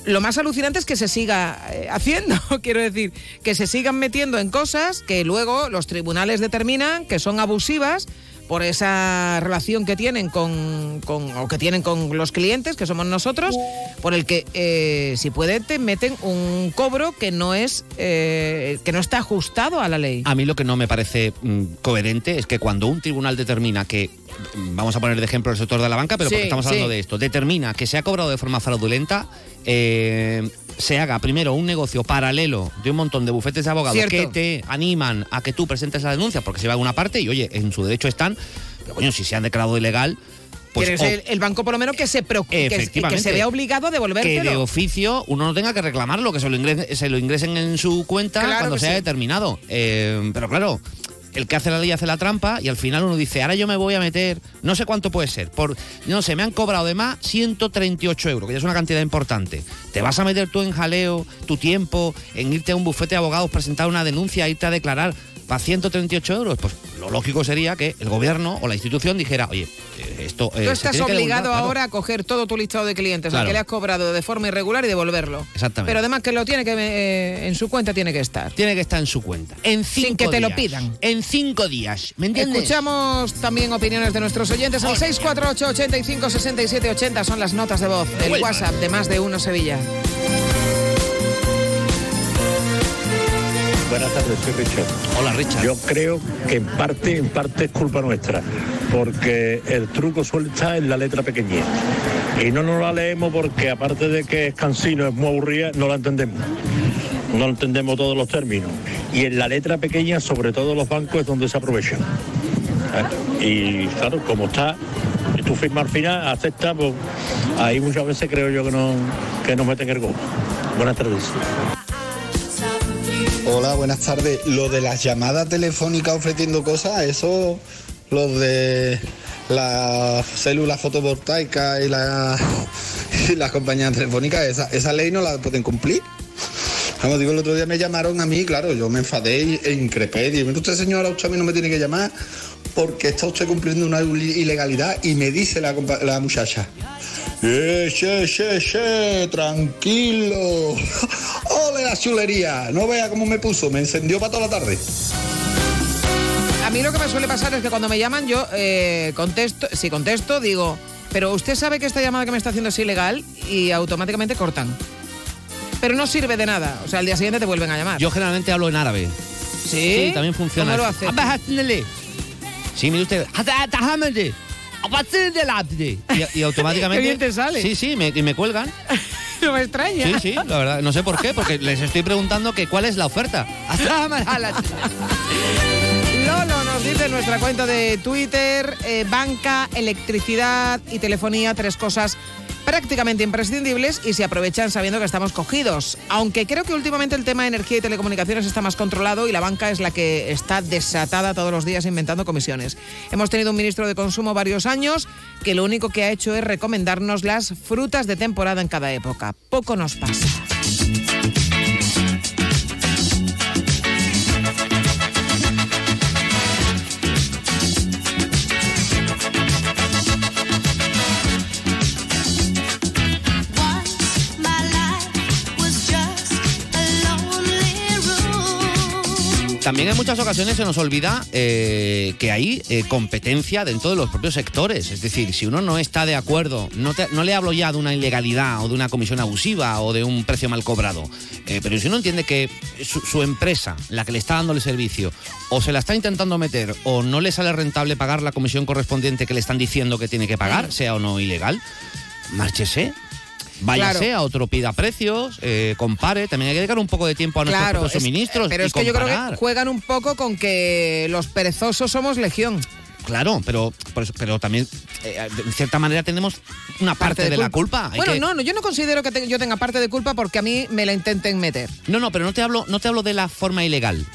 Lo más alucinante es que se siga eh, haciendo, <laughs> quiero decir, que se sigan metiendo en cosas que luego los tribunales determinan que son abusivas por esa relación que tienen con, con- o que tienen con los clientes, que somos nosotros, por el que eh, si puede te meten un cobro que no es eh, que no está ajustado a la ley. A mí lo que no me parece mm, coherente es que cuando un tribunal determina que, mm, vamos a poner de ejemplo el sector de la banca, pero Sí, porque estamos hablando sí. de esto, determina que se ha cobrado de forma fraudulenta, eh, se haga primero un negocio paralelo de un montón de bufetes de abogados Cierto. que te animan a que tú presentes la denuncia porque se va a una parte y oye, en su derecho están, pero coño, si se han declarado ilegal, pues Tienes o- el, el banco por lo menos que se preocupe, que, que se vea obligado a que de devolvértelo. oficio uno no tenga que reclamarlo, que se lo ingresen, se lo ingresen en su cuenta Claro cuando sea sí. determinado. Eh, pero claro, el que hace la ley hace la trampa y al final uno dice, ahora yo me voy a meter, no sé cuánto puede ser, por, no sé, me han cobrado de más 138 euros, que ya es una cantidad importante. ¿Te vas a meter tú en jaleo, tu tiempo, en irte a un bufete de abogados, presentar una denuncia, irte a declarar para 138 euros? Pues lo lógico sería que el gobierno o la institución dijera, oye, eh, esto... eh, Tú se estás que obligado devolver, claro". ahora a coger todo tu listado de clientes, al Claro. que le has cobrado de forma irregular y devolverlo. Exactamente. Pero además que lo tiene que eh, en su cuenta tiene que estar. Tiene que estar en su cuenta. En cinco Sin que te lo pidan. En cinco días. ¿Me entiendes? Escuchamos también opiniones de nuestros oyentes al 648 85 67 80 son las notas de voz del Vuelvan. WhatsApp de más de uno Sevilla. Buenas tardes, soy Richard. Hola, Richard. Yo creo que en parte, en parte es culpa nuestra, porque el truco suele estar en la letra pequeñita. Y no nos la leemos porque aparte de que es cansino, es muy aburrida, no la entendemos. No entendemos todos los términos. Y en la letra pequeña, sobre todo los bancos, es donde se aprovechan. ¿Eh? Y claro, como está, y tú firmas al final, aceptas, pues ahí muchas veces creo yo que no, que nos meten el gol. Buenas tardes. Hola, buenas tardes. Lo de las llamadas telefónicas ofreciendo cosas, eso, los de las células fotovoltaicas y, la- <laughs> y las compañías telefónicas, esa, esa ley no la pueden cumplir. Vamos, digo, el otro día me llamaron a mí, claro, yo me enfadé e increpé. Dije, "Mire usted, señora, usted a mí no me tiene que llamar porque está usted cumpliendo una ilegalidad y me dice la, muchacha. Eh, che, che, che, tranquilo. <laughs> Ole la chulería. No vea cómo me puso, me encendió para toda la tarde. A mí lo que me suele pasar es que cuando me llaman yo eh, contesto, si contesto digo, pero usted sabe que esta llamada que me está haciendo es ilegal y automáticamente cortan. Pero no sirve de nada, o sea, al día siguiente te vuelven a llamar. Yo generalmente hablo en árabe. ¿Sí? también funciona. ¿Cómo lo haces? Sí, mire usted. Y, y <laughs> automáticamente. Qué bien te sale. Sí, sí, me, y me cuelgan. <laughs> no me extraña. Sí, sí, la verdad. No sé por qué, porque les estoy preguntando que cuál es la oferta. Lolo nos dice en nuestra cuenta de Twitter, eh, banca, electricidad y telefonía, tres cosas prácticamente imprescindibles y se aprovechan sabiendo que estamos cogidos. Aunque creo que últimamente el tema de energía y telecomunicaciones está más controlado y la banca es la que está desatada todos los días inventando comisiones. Hemos tenido un ministro de consumo varios años que lo único que ha hecho es recomendarnos las frutas de temporada en cada época. Poco nos pasa. También en muchas ocasiones se nos olvida eh, que hay eh, competencia dentro de los propios sectores. Es decir, si uno no está de acuerdo, no, le hablo ya de una ilegalidad o de una comisión abusiva o de un precio mal cobrado, eh, pero si uno entiende que su, su empresa, la que le está dando el servicio, o se la está intentando meter o no le sale rentable pagar la comisión correspondiente que le están diciendo que tiene que pagar, sea o no ilegal, márchese. Váyase Claro. a otro, pida precios, eh, compare. También hay que dedicar un poco de tiempo a nuestros Claro, propios es- suministros. pero y es que yo creo que juegan un poco con que los perezosos somos legión. Claro, pero, pero también, eh, de cierta manera, tenemos una parte, de, la culpa. Bueno, que- no, no, yo no considero que te- yo tenga parte de culpa porque a mí me la intenten meter. No, no, pero no te hablo, no te hablo de la forma ilegal.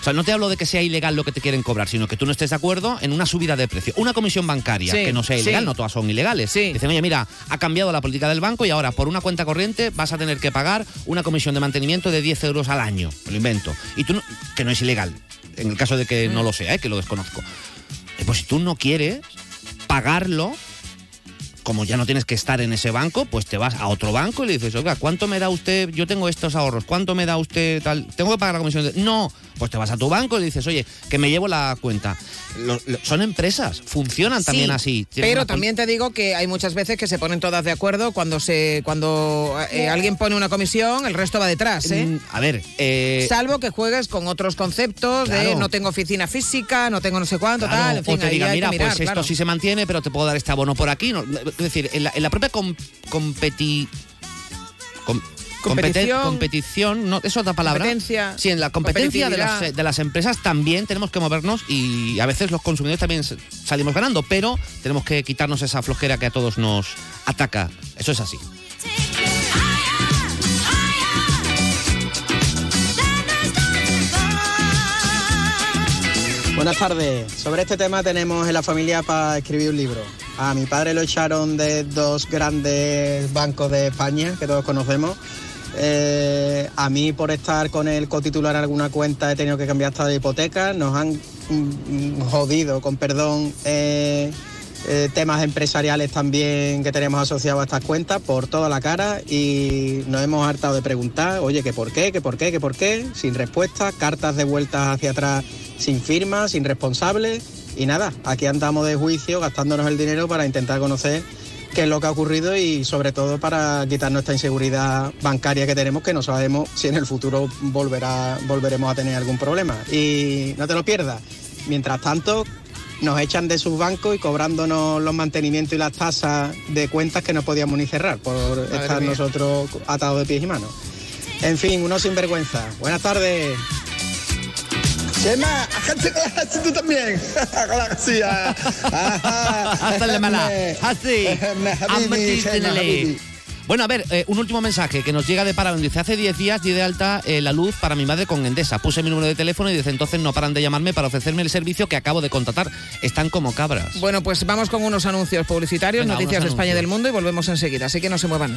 O sea, no te hablo de que sea ilegal lo que te quieren cobrar, sino que tú no estés de acuerdo en una subida de precio. Una comisión bancaria Sí, que no sea ilegal, sí. no todas son ilegales. Dicen, oye, mira, ha cambiado la política del banco y ahora por una cuenta corriente vas a tener que pagar una comisión de mantenimiento de 10 euros al año. Me lo invento. Y tú, no- que no es ilegal, en el caso de que no lo sea, ¿eh? que lo desconozco. Eh, Pues si tú no quieres pagarlo, como ya no tienes que estar en ese banco, pues te vas a otro banco y le dices, oiga, ¿cuánto me da usted? Yo tengo estos ahorros, ¿cuánto me da usted tal? ¿Tengo que pagar la comisión? de-?". No, pues te vas a tu banco y le dices, oye, que me llevo la cuenta. Lo- lo- son empresas, funcionan también Sí, así. Tienen Pero también te digo que hay muchas veces que se ponen todas de acuerdo cuando se cuando eh, alguien pone una comisión, el resto va detrás, ¿eh? Mm, A ver, eh, Salvo que juegues con otros conceptos de no tengo oficina física, no tengo no sé cuánto, Claro, tal, en fin, o te diga, mira, mirar, pues claro. esto sí se mantiene, pero te puedo dar este abono por aquí. No, es decir, en la, en la propia com- competi... com- Competición. competición, no, es otra palabra. Competencia, Sí, en la competencia de las, de las empresas también tenemos que movernos y a veces los consumidores también salimos ganando, pero tenemos que quitarnos esa flojera que a todos nos ataca. Eso es así. Buenas tardes. Sobre este tema tenemos en la familia para escribir un libro. A mi padre lo echaron de dos grandes bancos de España que todos conocemos. Eh, a mí por estar con el cotitular en alguna cuenta he tenido que cambiar hasta de hipoteca. Nos han mm, jodido, con perdón, eh, eh, temas empresariales también que tenemos asociados a estas cuentas por toda la cara y nos hemos hartado de preguntar, oye, que por qué, que por qué, que por qué, sin respuesta, cartas de vueltas hacia atrás sin firma, sin responsable y nada, aquí andamos de juicio gastándonos el dinero para intentar conocer qué es lo que ha ocurrido y sobre todo para quitar nuestra inseguridad bancaria que tenemos que no sabemos si en el futuro volverá, volveremos a tener algún problema. Y no te lo pierdas. Mientras tanto, nos echan de sus bancos y cobrándonos los mantenimientos y las tasas de cuentas que no podíamos ni cerrar por estar mía. nosotros atados de pies y manos. En fin, unos sinvergüenza. Buenas tardes. Chema, así <laughs> tú también. <laughs> Con la. Hazle mala. <laughs> Así. Bueno, a ver, eh, un último mensaje que nos llega de. Dice, hace 10 días di de alta eh, la luz para mi madre con Endesa. Puse mi número de teléfono y desde entonces no paran de llamarme para ofrecerme el servicio que acabo de contratar. Están como cabras. Bueno, pues vamos con unos anuncios publicitarios, Venga, noticias de España y del mundo y volvemos enseguida, así que no se muevan.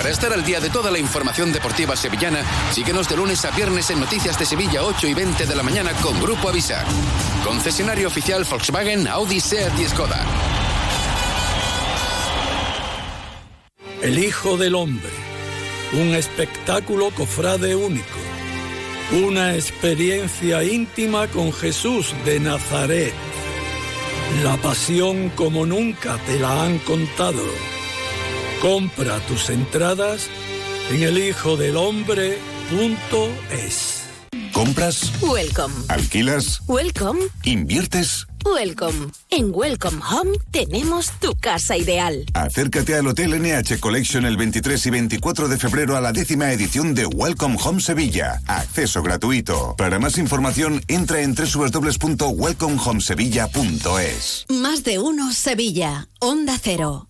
Para estar al día de toda la información deportiva sevillana, síguenos de lunes a viernes en Noticias de Sevilla 8 y 20 de la mañana con Grupo Avisar. Concesionario oficial Volkswagen, Audi, Seat y Skoda. El Hijo del Hombre, un espectáculo cofrade único, una experiencia íntima con Jesús de Nazaret, la pasión como nunca te la han contado. Compra tus entradas en elhijodelhombre.es. ¿Compras? Welcome. ¿Alquilas? Welcome. ¿Inviertes? Welcome. En Welcome Home tenemos tu casa ideal. Acércate al Hotel NH Collection el 23 y 24 de febrero a la décima edición de Welcome Home Sevilla. Acceso gratuito. Para más información, entra en www.welcomehomesevilla.es. Más de uno Sevilla. Onda Cero.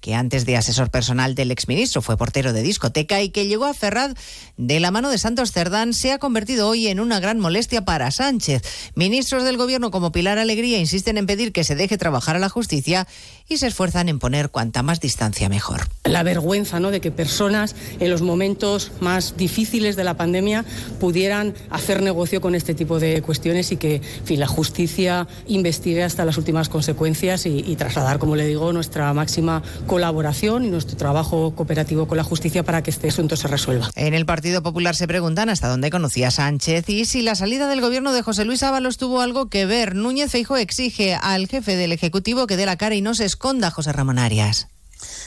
que antes de asesor personal del exministro fue portero de discoteca y que llegó a Ferraz de la mano de Santos Cerdán, se ha convertido hoy en una gran molestia para Sánchez. Ministros del gobierno como Pilar Alegría insisten en pedir que se deje trabajar a la justicia y se esfuerzan en poner cuanta más distancia mejor. La vergüenza ¿no? de que personas en los momentos más difíciles de la pandemia pudieran hacer negocio con este tipo de cuestiones y que en fin, la justicia investigue hasta las últimas consecuencias y, y trasladar, como le digo, nuestra máxima colaboración y nuestro trabajo cooperativo con la justicia para que este asunto se resuelva. En el Partido Popular se preguntan hasta dónde conocía Sánchez y si la salida del gobierno de José Luis Ábalos tuvo algo que ver. Núñez Feijo exige al jefe del Ejecutivo que dé la cara y no se esconda, José Ramón Arias.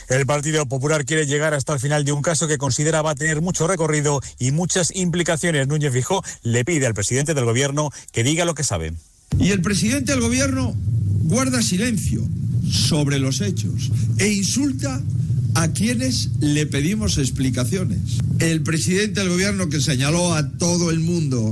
El Partido Popular quiere llegar hasta el final de un caso que considera va a tener mucho recorrido y muchas implicaciones. Núñez Fijó le pide al presidente del gobierno que diga lo que sabe. Y el presidente del gobierno guarda silencio sobre los hechos e insulta a quienes le pedimos explicaciones. El presidente del gobierno que señaló a todo el mundo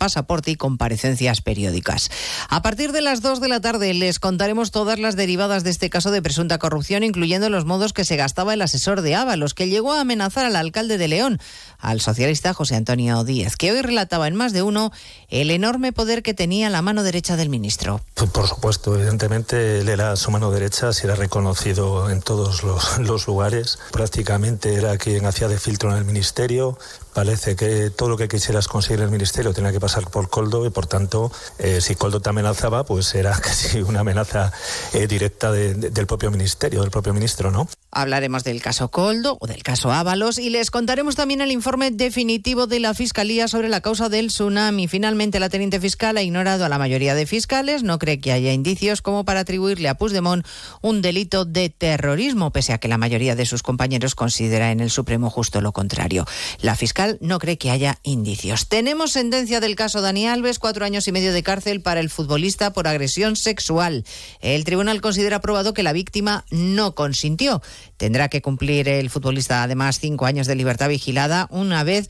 pasaporte y comparecencias periódicas. A partir de las 2 de la tarde les contaremos todas las derivadas de este caso de presunta corrupción, incluyendo los modos que se gastaba el asesor de Ábalos, que llegó a amenazar al alcalde de León, al socialista José Antonio Díez, que hoy relataba en más de uno el enorme poder que tenía la mano derecha del ministro. Por supuesto, evidentemente él era su mano derecha, se era reconocido en todos los lugares. Prácticamente era quien hacía de filtro en el ministerio, parece que todo lo que quisieras conseguir en el ministerio tenía que pasar por Coldo y por tanto eh, si Coldo te amenazaba pues era <laughs> casi una amenaza eh, directa de, de, del propio ministerio, del propio ministro, ¿no? Hablaremos del caso Coldo o del caso Ábalos y les contaremos también el informe definitivo de la Fiscalía sobre la causa del tsunami. Finalmente la teniente fiscal ha ignorado a la mayoría de fiscales, no cree que haya indicios como para atribuirle a Puigdemont un delito de terrorismo, pese a que la mayoría de sus compañeros considera en el Supremo justo lo contrario. La fiscal no cree que haya indicios. Tenemos sentencia del caso Dani Alves, cuatro años y medio de cárcel para el futbolista por agresión sexual. El tribunal considera probado que la víctima no consintió. Tendrá que cumplir el futbolista además cinco años de libertad vigilada una vez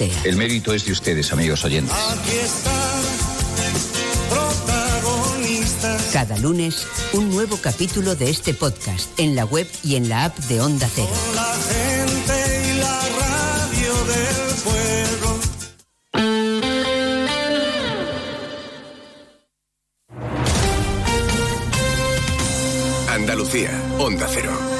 El mérito es de ustedes, amigos oyentes. Cada lunes, un nuevo capítulo de este podcast en la web y en la app de Onda Cero. La gente y la radio del pueblo. Andalucía, Onda Cero.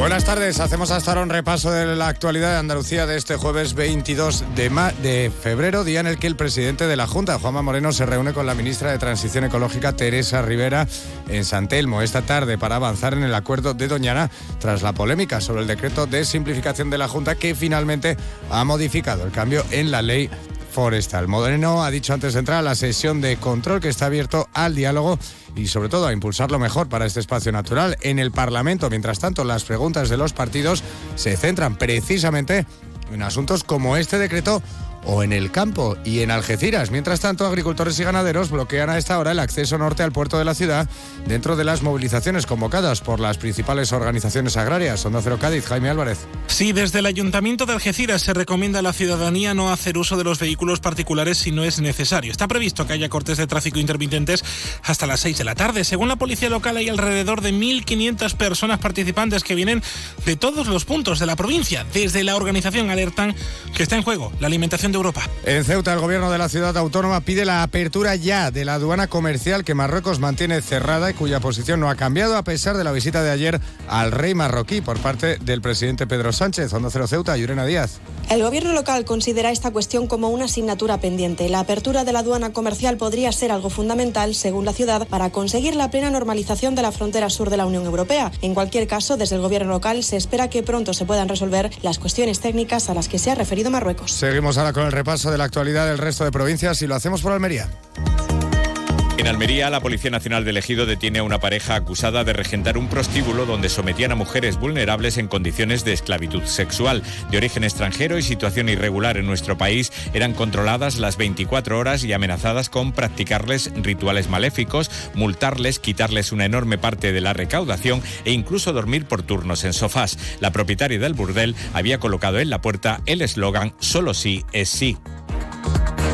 Buenas tardes, hacemos hasta ahora un repaso de la actualidad de Andalucía de este jueves 22 de, febrero, día en el que el presidente de la Junta, Juanma Moreno, se reúne con la ministra de Transición Ecológica, Teresa Rivera, en San Telmo esta tarde para avanzar en el acuerdo de Doñana tras la polémica sobre el decreto de simplificación de la Junta que finalmente ha modificado el cambio en la ley forestal. Moreno ha dicho antes de entrar a la sesión de control que está abierto al diálogo y sobre todo a impulsarlo mejor para este espacio natural en el Parlamento. Mientras tanto, las preguntas de los partidos se centran precisamente en asuntos como este decreto o en el campo y en Algeciras. Mientras tanto, agricultores y ganaderos bloquean a esta hora el acceso norte al puerto de la ciudad dentro de las movilizaciones convocadas por las principales organizaciones agrarias. Onda Cero Cádiz, Jaime Álvarez. Sí, desde el Ayuntamiento de Algeciras se recomienda a la ciudadanía no hacer uso de los vehículos particulares si no es necesario. Está previsto que haya cortes de tráfico intermitentes hasta las 6 de la tarde. Según la policía local, hay alrededor de 1.500 personas participantes que vienen de todos los puntos de la provincia. Desde la organización alertan que está en juego la alimentación de Europa. En Ceuta, el gobierno de la ciudad autónoma pide la apertura ya de la aduana comercial que Marruecos mantiene cerrada y cuya posición no ha cambiado a pesar de la visita de ayer al rey marroquí por parte del presidente Pedro Sánchez. Onda Cero Ceuta, Yurena Díaz. El gobierno local considera esta cuestión como una asignatura pendiente. La apertura de la aduana comercial podría ser algo fundamental, según la ciudad, para conseguir la plena normalización de la frontera sur de la Unión Europea. En cualquier caso, desde el gobierno local se espera que pronto se puedan resolver las cuestiones técnicas a las que se ha referido Marruecos. Seguimos ahora con el repaso de la actualidad del resto de provincias y lo hacemos por Almería. En Almería, la Policía Nacional de Ejido detiene a una pareja acusada de regentar un prostíbulo donde sometían a mujeres vulnerables en condiciones de esclavitud sexual. De origen extranjero y situación irregular en nuestro país, eran controladas las 24 horas y amenazadas con practicarles rituales maléficos, multarles, quitarles una enorme parte de la recaudación e incluso dormir por turnos en sofás. La propietaria del burdel había colocado en la puerta el eslogan Solo sí es sí.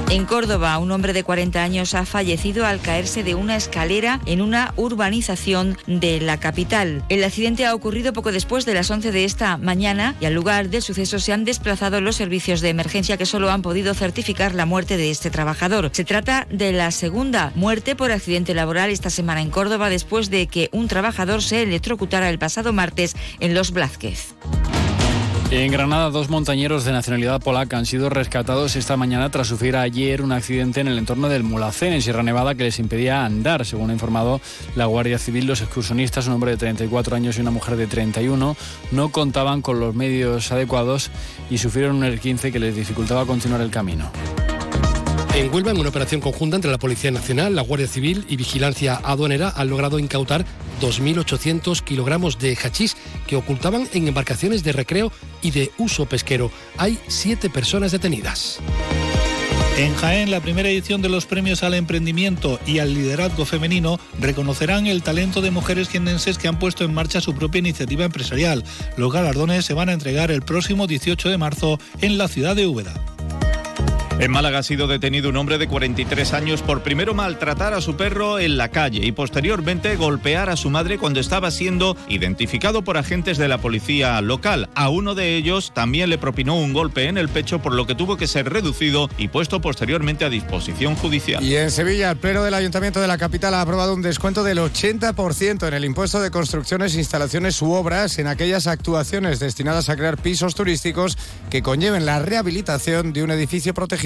En Córdoba, un hombre de 40 años ha fallecido al caerse de una escalera en una urbanización de la capital. El accidente ha ocurrido poco después de las 11 de esta mañana y al lugar del suceso se han desplazado los servicios de emergencia que solo han podido certificar la muerte de este trabajador. Se trata de la segunda muerte por accidente laboral esta semana en Córdoba después de que un trabajador se electrocutara el pasado martes en Los Blázquez. En Granada, dos montañeros de nacionalidad polaca han sido rescatados esta mañana tras sufrir ayer un accidente en el entorno del Mulacén, en Sierra Nevada, que les impedía andar. Según ha informado la Guardia Civil, los excursionistas, un hombre de 34 años y una mujer de 31, no contaban con los medios adecuados y sufrieron un R15 que les dificultaba continuar el camino. En Huelva, en una operación conjunta entre la Policía Nacional, la Guardia Civil y Vigilancia Aduanera, han logrado incautar 2.800 kilogramos de hachís que ocultaban en embarcaciones de recreo y de uso pesquero. Hay siete personas detenidas. En Jaén, la primera edición de los premios al emprendimiento y al liderazgo femenino reconocerán el talento de mujeres jiennenses que han puesto en marcha su propia iniciativa empresarial. Los galardones se van a entregar el próximo 18 de marzo en la ciudad de Úbeda. En Málaga ha sido detenido un hombre de 43 años por primero maltratar a su perro en la calle y posteriormente golpear a su madre cuando estaba siendo identificado por agentes de la policía local. A uno de ellos también le propinó un golpe en el pecho por lo que tuvo que ser reducido y puesto posteriormente a disposición judicial. Y en Sevilla, el Pleno del Ayuntamiento de la capital ha aprobado un descuento del 80% en el impuesto de construcciones, instalaciones u obras en aquellas actuaciones destinadas a crear pisos turísticos que conlleven la rehabilitación de un edificio protegido.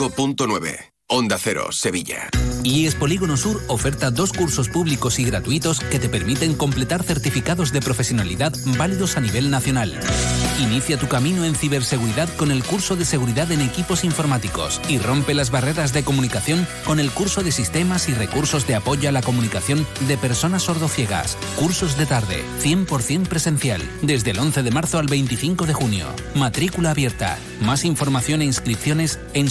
95.9. Onda Cero, Sevilla. IES Polígono Sur oferta dos cursos públicos y gratuitos que te permiten completar certificados de profesionalidad válidos a nivel nacional. Inicia tu camino en ciberseguridad con el curso de seguridad en equipos informáticos y rompe las barreras de comunicación con el curso de sistemas y recursos de apoyo a la comunicación de personas sordociegas. Cursos de tarde, 100% presencial, desde el 11 de marzo al 25 de junio. Matrícula abierta. Más información e inscripciones en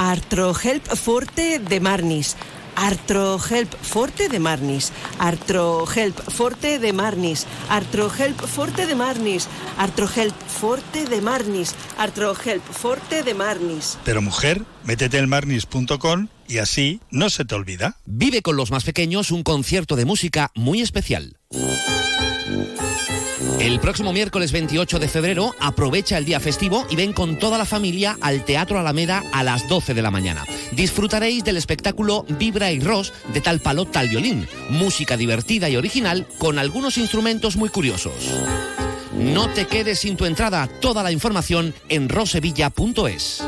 Artrohelp Forte de Marnis. Artrohelp Forte de Marnis. Artrohelp Forte de Marnis. Artrohelp Forte de Marnis. Artrohelp Forte de Marnis. Artrohelp Forte de Marnis. Pero mujer, métete en marnis.com y así no se te olvida. Vive con los más pequeños un concierto de música muy especial. El próximo miércoles 28 de febrero aprovecha el día festivo y ven con toda la familia al Teatro Alameda a las 12 de la mañana. Disfrutaréis del espectáculo Vibra y Ros de tal palo tal violín, música divertida y original con algunos instrumentos muy curiosos. No te quedes sin tu entrada, toda la información en rosevilla.es.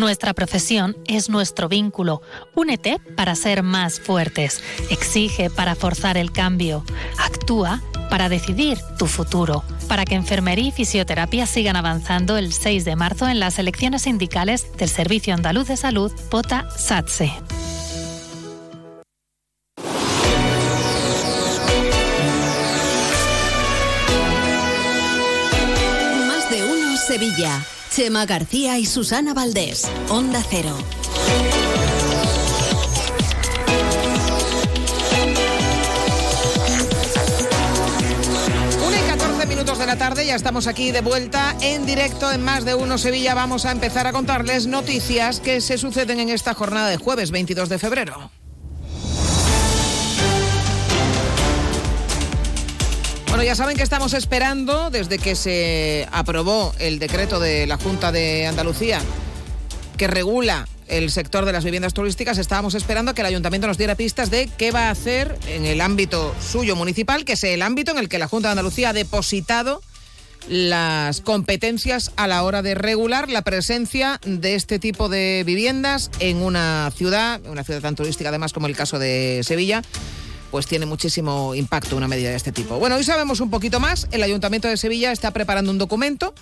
Nuestra profesión es nuestro vínculo. Únete para ser más fuertes. Exige para forzar el cambio. Actúa para decidir tu futuro. Para que enfermería y fisioterapia sigan avanzando el 6 de marzo en las elecciones sindicales del Servicio Andaluz de Salud, POTA SATSE. Más de uno Sevilla. Chema García y Susana Valdés. Onda Cero. Una y 14 minutos de la tarde, ya estamos aquí de vuelta en directo en Más de Uno Sevilla. Vamos a empezar a contarles noticias que se suceden en esta jornada de jueves 22 de febrero. Bueno, ya saben que estamos esperando desde que se aprobó el decreto de la Junta de Andalucía que regula el sector de las viviendas turísticas, estábamos esperando que el ayuntamiento nos diera pistas de qué va a hacer en el ámbito suyo municipal, que es el ámbito en el que la Junta de Andalucía ha depositado las competencias a la hora de regular la presencia de este tipo de viviendas en una ciudad, una ciudad tan turística además como el caso de Sevilla, pues tiene muchísimo impacto una medida de este tipo. Bueno, hoy sabemos un poquito más. El Ayuntamiento de Sevilla está preparando un documento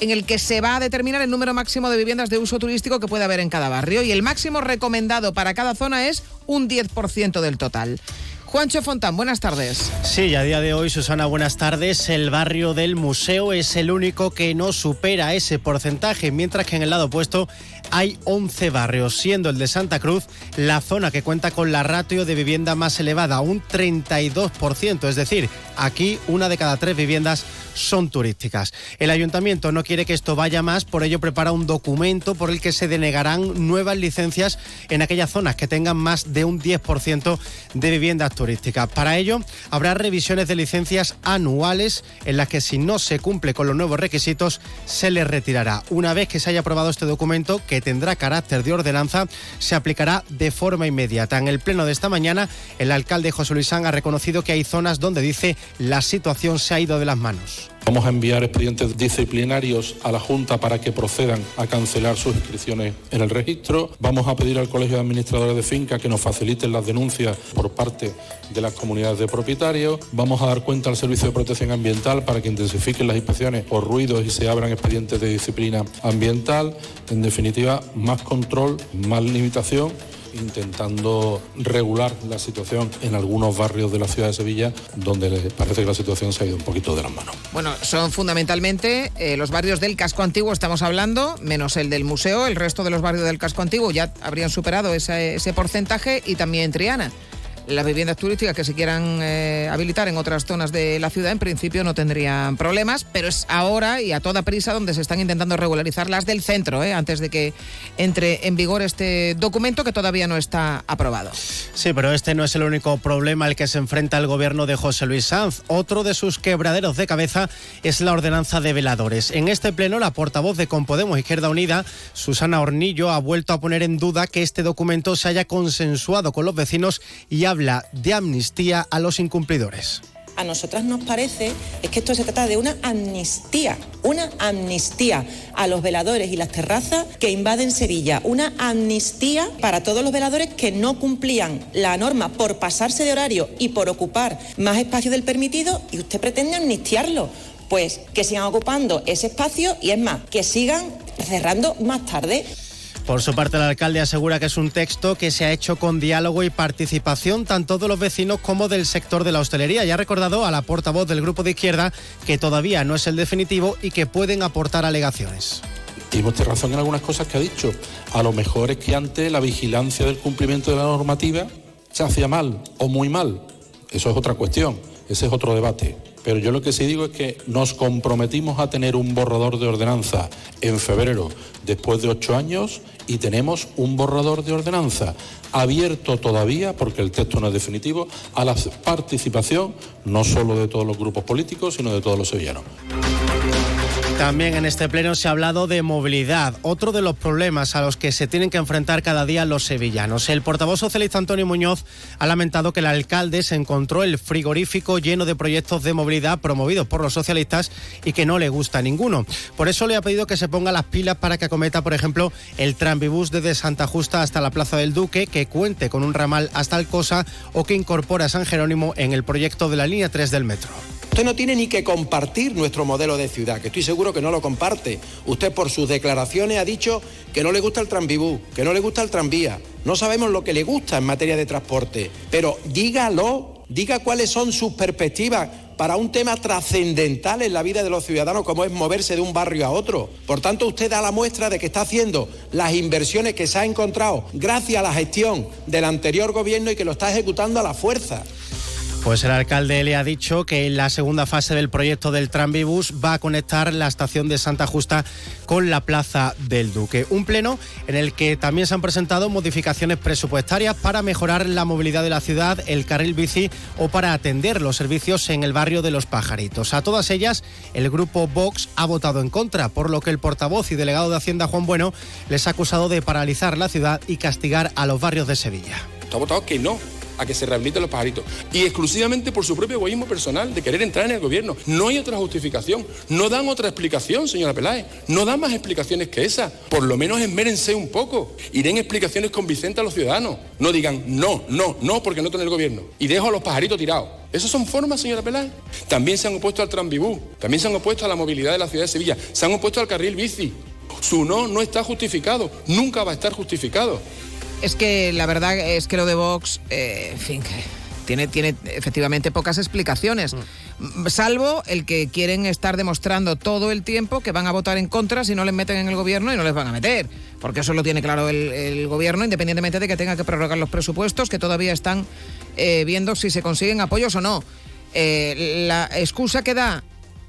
en el que se va a determinar el número máximo de viviendas de uso turístico que puede haber en cada barrio y el máximo recomendado para cada zona es un 10% del total. Juancho Fontán, buenas tardes. Sí, a día de hoy, Susana, buenas tardes. El barrio del museo es el único que no supera ese porcentaje, mientras que en el lado opuesto hay 11 barrios, siendo el de Santa Cruz la zona que cuenta con la ratio de vivienda más elevada, un 32%, es decir, aquí una de cada tres viviendas son turísticas. El ayuntamiento no quiere que esto vaya más, por ello prepara un documento por el que se denegarán nuevas licencias en aquellas zonas que tengan más de un 10% de viviendas turísticas. Para ello, habrá revisiones de licencias anuales en las que si no se cumple con los nuevos requisitos, se les retirará. Una vez que se haya aprobado este documento, que tendrá carácter de ordenanza, se aplicará de forma inmediata. En el pleno de esta mañana, el alcalde José Luis San ha reconocido que hay zonas donde dice la situación se ha ido de las manos. Vamos a enviar expedientes disciplinarios a la Junta para que procedan a cancelar sus inscripciones en el registro. Vamos a pedir al Colegio de Administradores de Finca que nos faciliten las denuncias por parte de las comunidades de propietarios. Vamos a dar cuenta al Servicio de Protección Ambiental para que intensifiquen las inspecciones por ruidos y se abran expedientes de disciplina ambiental. En definitiva, más control, más limitación intentando regular la situación en algunos barrios de la ciudad de Sevilla donde parece que la situación se ha ido un poquito de las manos. Bueno, son fundamentalmente eh, los barrios del casco antiguo, estamos hablando, menos el del museo, el resto de los barrios del casco antiguo ya habrían superado ese, ese porcentaje y también Triana las viviendas turísticas que se quieran eh, habilitar en otras zonas de la ciudad en principio no tendrían problemas, pero es ahora y a toda prisa donde se están intentando regularizar las del centro, eh, antes de que entre en vigor este documento que todavía no está aprobado. Sí, pero este no es el único problema al que se enfrenta el gobierno de José Luis Sanz. Otro de sus quebraderos de cabeza es la ordenanza de veladores. En este pleno, la portavoz de Compodemos Izquierda Unida, Susana Hornillo, ha vuelto a poner en duda que este documento se haya consensuado con los vecinos y habla de amnistía a los incumplidores a nosotras nos parece es que esto se trata de una amnistía, una amnistía a los veladores y las terrazas que invaden Sevilla, una amnistía para todos los veladores que no cumplían la norma por pasarse de horario y por ocupar más espacio del permitido y usted pretende amnistiarlo. Pues que sigan ocupando ese espacio y es más, que sigan cerrando más tarde. Por su parte, el alcalde asegura que es un texto que se ha hecho con diálogo y participación tanto de los vecinos como del sector de la hostelería. Y ha recordado a la portavoz del grupo de izquierda que todavía no es el definitivo y que pueden aportar alegaciones. Tiene usted razón en algunas cosas que ha dicho. A lo mejor es que antes la vigilancia del cumplimiento de la normativa se hacía mal o muy mal. Eso es otra cuestión, ese es otro debate. Pero yo lo que sí digo es que nos comprometimos a tener un borrador de ordenanza en febrero, después de ocho años, y tenemos un borrador de ordenanza abierto todavía, porque el texto no es definitivo, a la participación no solo de todos los grupos políticos, sino de todos los sevillanos. También en este pleno se ha hablado de movilidad, otro de los problemas a los que se tienen que enfrentar cada día los sevillanos. El portavoz socialista Antonio Muñoz ha lamentado que el alcalde se encontró el frigorífico lleno de proyectos de movilidad promovidos por los socialistas y que no le gusta ninguno. Por eso le ha pedido que se ponga las pilas para que acometa, por ejemplo, el tranvibús desde Santa Justa hasta la Plaza del Duque, que cuente con un ramal hasta Alcosa o que incorpore a San Jerónimo en el proyecto de la línea 3 del metro. Usted no tiene ni que compartir nuestro modelo de ciudad, que estoy seguro que no lo comparte. Usted por sus declaraciones ha dicho que no le gusta el tranvibú, que no le gusta el tranvía. No sabemos lo que le gusta en materia de transporte, pero dígalo, diga cuáles son sus perspectivas para un tema trascendental en la vida de los ciudadanos como es moverse de un barrio a otro. Por tanto, usted da la muestra de que está haciendo las inversiones que se ha encontrado gracias a la gestión del anterior gobierno y que lo está ejecutando a la fuerza. Pues el alcalde le ha dicho que en la segunda fase del proyecto del Tranvibus va a conectar la estación de Santa Justa con la Plaza del Duque. Un pleno en el que también se han presentado modificaciones presupuestarias para mejorar la movilidad de la ciudad, el carril bici o para atender los servicios en el barrio de Los Pajaritos. A todas ellas, el grupo Vox ha votado en contra, por lo que el portavoz y delegado de Hacienda Juan Bueno les ha acusado de paralizar la ciudad y castigar a los barrios de Sevilla. Ha votado que no a que se rehabiliten los pajaritos. Y exclusivamente por su propio egoísmo personal de querer entrar en el gobierno. No hay otra justificación. No dan otra explicación, señora Peláez. No dan más explicaciones que esa. Por lo menos esmérense un poco. Y den explicaciones convincentes a los ciudadanos. No digan no, no, no, porque no en el gobierno. Y dejo a los pajaritos tirados. ¿Esas son formas, señora Peláez? También se han opuesto al Tranvibú. También se han opuesto a la movilidad de la ciudad de Sevilla. Se han opuesto al carril bici. Su no no está justificado. Nunca va a estar justificado. Es que la verdad es que lo de Vox, eh, en fin, que tiene, tiene efectivamente pocas explicaciones. Salvo el que quieren estar demostrando todo el tiempo que van a votar en contra si no les meten en el gobierno y no les van a meter. Porque eso lo tiene claro el, el gobierno, independientemente de que tenga que prorrogar los presupuestos, que todavía están eh, viendo si se consiguen apoyos o no. Eh, la excusa que da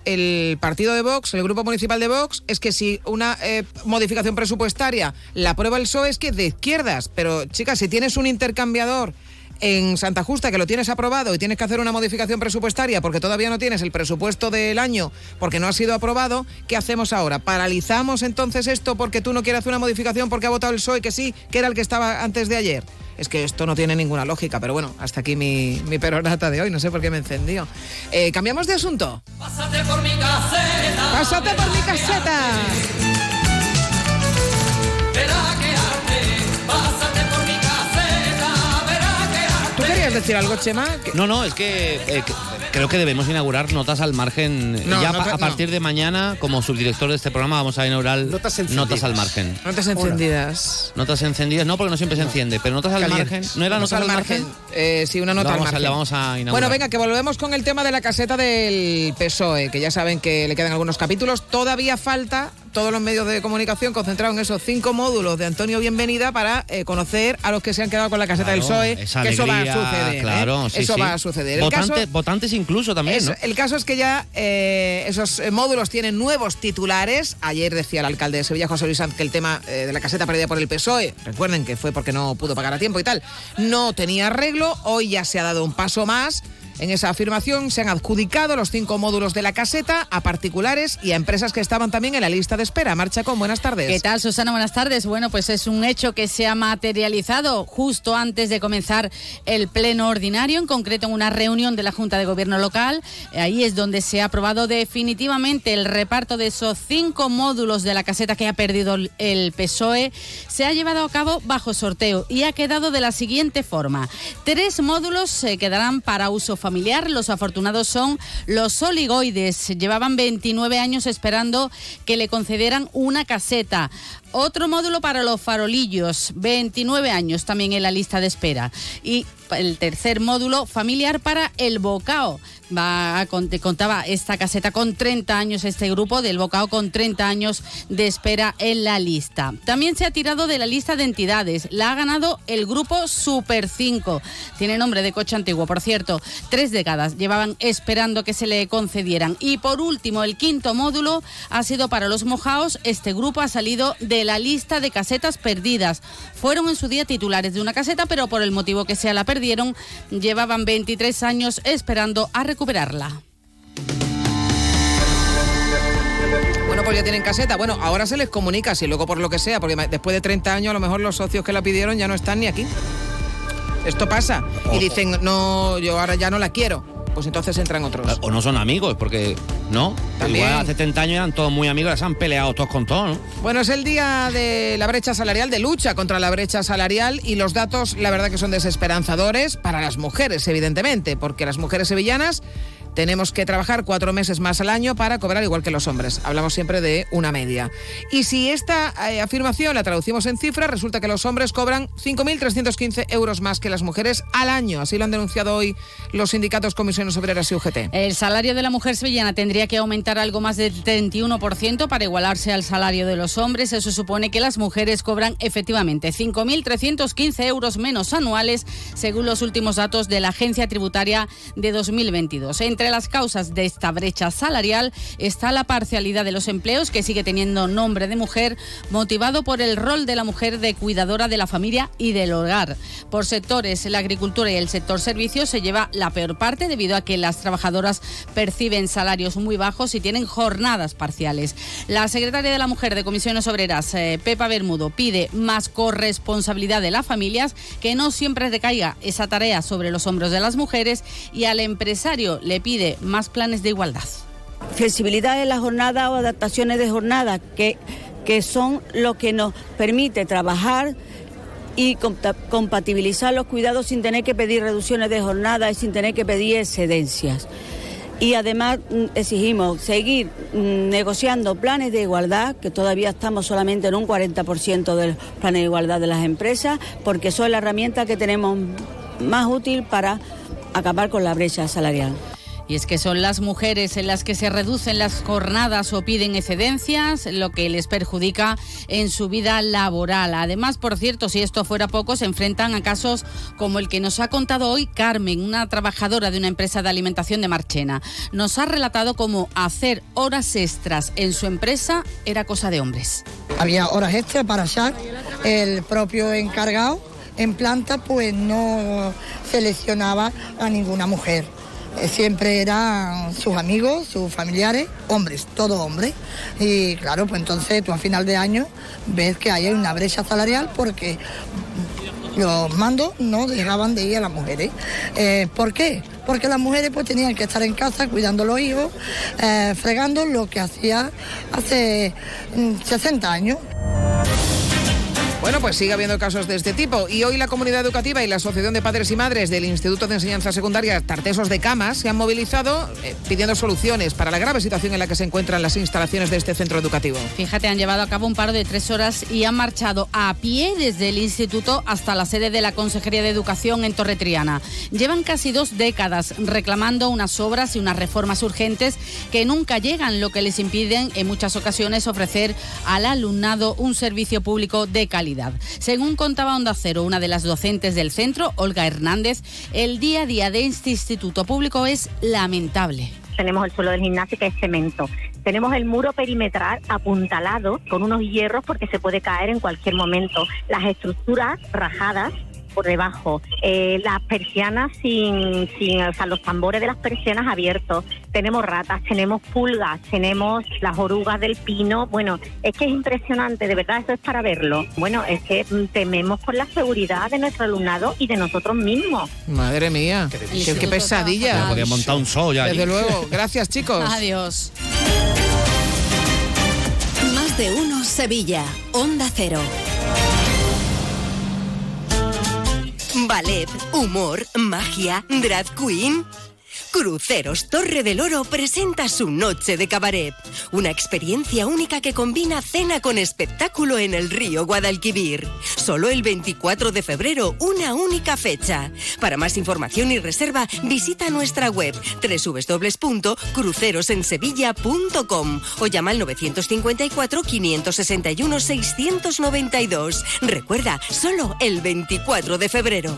el partido de Vox, el grupo municipal de Vox, es que si una eh, modificación presupuestaria la aprueba el PSOE es que es de izquierdas. Pero, chicas, si tienes un intercambiador en Santa Justa que lo tienes aprobado y tienes que hacer una modificación presupuestaria porque todavía no tienes el presupuesto del año porque no ha sido aprobado, ¿qué hacemos ahora? ¿Paralizamos entonces esto porque tú no quieres hacer una modificación porque ha votado el PSOE que sí, que era el que estaba antes de ayer? Es que esto no tiene ninguna lógica, pero bueno, hasta aquí mi, mi peronata de hoy, no sé por qué me encendió. Eh, ¿Cambiamos de asunto? Pásate por mi caseta. Pásate por mi caseta. Verá que arte. Pásate querías decir algo, Chema? Que- No, no, es que, eh, que creo que debemos inaugurar notas al margen. No, ya nota- a partir de mañana, como subdirector de este programa, vamos a inaugurar Notas notas, encendidas. al margen. Notas encendidas. Notas encendidas, no, porque no siempre se enciende, pero notas al Calientes. margen. ¿No era Notas notas al margen? Eh, sí, una nota La al vamos a- margen. la vamos a inaugurar. Bueno, venga, que volvemos con el tema de la caseta del PSOE, que ya saben que le quedan algunos capítulos. Todavía falta todos los medios de comunicación concentrados en esos cinco módulos de Antonio Bienvenida para eh, conocer a los que se han quedado con la caseta del PSOE, esa que eso va a suceder. ¿eh? Claro, sí, eso sí. va a suceder. Votantes, caso- votantes incluso también. El caso es que ya eh, esos módulos tienen nuevos titulares. Ayer decía el alcalde de Sevilla, José Luis Sanz, que el tema de la caseta perdida por el PSOE, recuerden que fue porque no pudo pagar a tiempo y tal, no tenía arreglo. Hoy ya se ha dado un paso más. En esa afirmación se han adjudicado los cinco módulos de la caseta a particulares y a empresas que estaban también en la lista de espera. Marcha con buenas tardes. ¿Qué tal, Susana? Buenas tardes. Bueno, pues es un hecho que se ha materializado justo antes de comenzar el pleno ordinario, en concreto en una reunión de la Junta de Gobierno local. Ahí es donde se ha aprobado definitivamente el reparto de esos cinco módulos de la caseta que ha perdido el PSOE. Se ha llevado a cabo bajo sorteo y ha quedado de la siguiente forma. Tres módulos se quedarán para uso familiar. Los afortunados son los oligoides. Llevaban 29 años esperando que le concedieran una caseta. Otro módulo para los farolillos, 29 años también en la lista de espera. Y el tercer módulo familiar para el bocao. Va contaba esta caseta con 30 años, este grupo del bocao con 30 años de espera en la lista. También se ha tirado de la lista de entidades. La ha ganado el grupo Super 5. Tiene nombre de coche antiguo, por cierto. Tres décadas llevaban esperando que se le concedieran. Y por último, el quinto módulo ha sido para los mojaos. Este grupo ha salido de la lista de casetas perdidas. Fueron en su día titulares de una caseta, pero por el motivo que sea la perdieron, llevaban 23 años esperando a recuperarla. Bueno, pues ya tienen caseta. Bueno, ahora se les comunica, si luego por lo que sea, porque después de 30 años a lo mejor los socios que la pidieron ya no están ni aquí. Esto pasa. Y dicen, no, yo ahora ya no la quiero. Pues entonces entran otros. O no son amigos, porque no. También. Igual hace 30 años eran todos muy amigos, se han peleado todos con todos, ¿no? Bueno, es el día de la brecha salarial, de lucha contra la brecha salarial y los datos, la verdad que son desesperanzadores para las mujeres, evidentemente, porque las mujeres sevillanas tenemos que trabajar cuatro meses más al año para cobrar igual que los hombres. Hablamos siempre de una media. Y si esta eh, afirmación la traducimos en cifras, resulta que los hombres cobran 5.315 euros más que las mujeres al año. Así lo han denunciado hoy los sindicatos Comisiones Obreras y UGT. El salario de la mujer sevillana tendría que aumentar algo más del 31% para igualarse al salario de los hombres. Eso supone que las mujeres cobran efectivamente 5.315 euros menos anuales, según los últimos datos de la Agencia Tributaria de 2022. Entre las causas de esta brecha salarial está la parcialidad de los empleos, que sigue teniendo nombre de mujer, motivado por el rol de la mujer de cuidadora de la familia y del hogar. Por sectores, la agricultura y el sector servicios se lleva la peor parte debido a que las trabajadoras perciben salarios muy bajos y tienen jornadas parciales. La secretaria de la Mujer de Comisiones Obreras, eh, Pepa Bermudo, pide más corresponsabilidad de las familias, que no siempre recaiga esa tarea sobre los hombros de las mujeres y al empresario le pide más planes de igualdad. flexibilidad en la jornada o adaptaciones de jornada, que, que son lo que nos permite trabajar y compa- compatibilizar los cuidados sin tener que pedir reducciones de jornada y sin tener que pedir excedencias. Y además mm, exigimos seguir mm, negociando planes de igualdad, que todavía estamos solamente en un 40% de los planes de igualdad de las empresas, porque son la herramienta que tenemos más útil para acabar con la brecha salarial. Y es que son las mujeres en las que se reducen las jornadas o piden excedencias, lo que les perjudica en su vida laboral. Además, por cierto, si esto fuera poco, se enfrentan a casos como el que nos ha contado hoy Carmen, una trabajadora de una empresa de alimentación de Marchena. Nos ha relatado cómo hacer horas extras en su empresa era cosa de hombres. Había horas extras para echar. El propio encargado en planta pues no seleccionaba a ninguna mujer. Eh, Siempre eran sus amigos, sus familiares, hombres, todos hombres. Y claro, pues entonces tú a final de año ves que hay una brecha salarial porque los mandos no dejaban de ir a las mujeres. Eh, ¿Por qué? Porque las mujeres pues tenían que estar en casa cuidando a los hijos, eh, fregando lo que hacía hace mm, 60 años. Bueno, pues sigue habiendo casos de este tipo. Y hoy la comunidad educativa y la Asociación de Padres y Madres del Instituto de Enseñanza Secundaria Tartesos de Camas se han movilizado eh, pidiendo soluciones para la grave situación en la que se encuentran las instalaciones de este centro educativo. Fíjate, han llevado a cabo un paro de tres horas y han marchado a pie desde el instituto hasta la sede de la Consejería de Educación en Torre Triana. Llevan casi dos décadas reclamando unas obras y unas reformas urgentes que nunca llegan, lo que les impiden en muchas ocasiones ofrecer al alumnado un servicio público de calidad. Según contaba Onda Cero, una de las docentes del centro, Olga Hernández, el día a día de este instituto público es lamentable. Tenemos el suelo del gimnasio que es cemento. Tenemos el muro perimetral apuntalado con unos hierros porque se puede caer en cualquier momento. Las estructuras rajadas por debajo, eh, las persianas sin, sin, o sea, los tambores de las persianas abiertos. Tenemos ratas, tenemos pulgas, tenemos las orugas del pino. Bueno, es que es impresionante, de verdad, eso es para verlo. Bueno, es que mm, tememos por la seguridad de nuestro alumnado y de nosotros mismos. Madre mía, qué, qué pesadilla. Ya podía montar un show ya. Desde allí. luego. Gracias, chicos. <laughs> Adiós. Más de uno Sevilla. Onda Cero. Ballet, humor, magia, drag queen. Cruceros Torre del Oro presenta su noche de cabaret, una experiencia única que combina cena con espectáculo en el río Guadalquivir. Solo el 24 de febrero, una única fecha. Para más información y reserva, visita nuestra web www.crucerosensevilla.com o llama al 954 561 692. Recuerda, solo el 24 de febrero.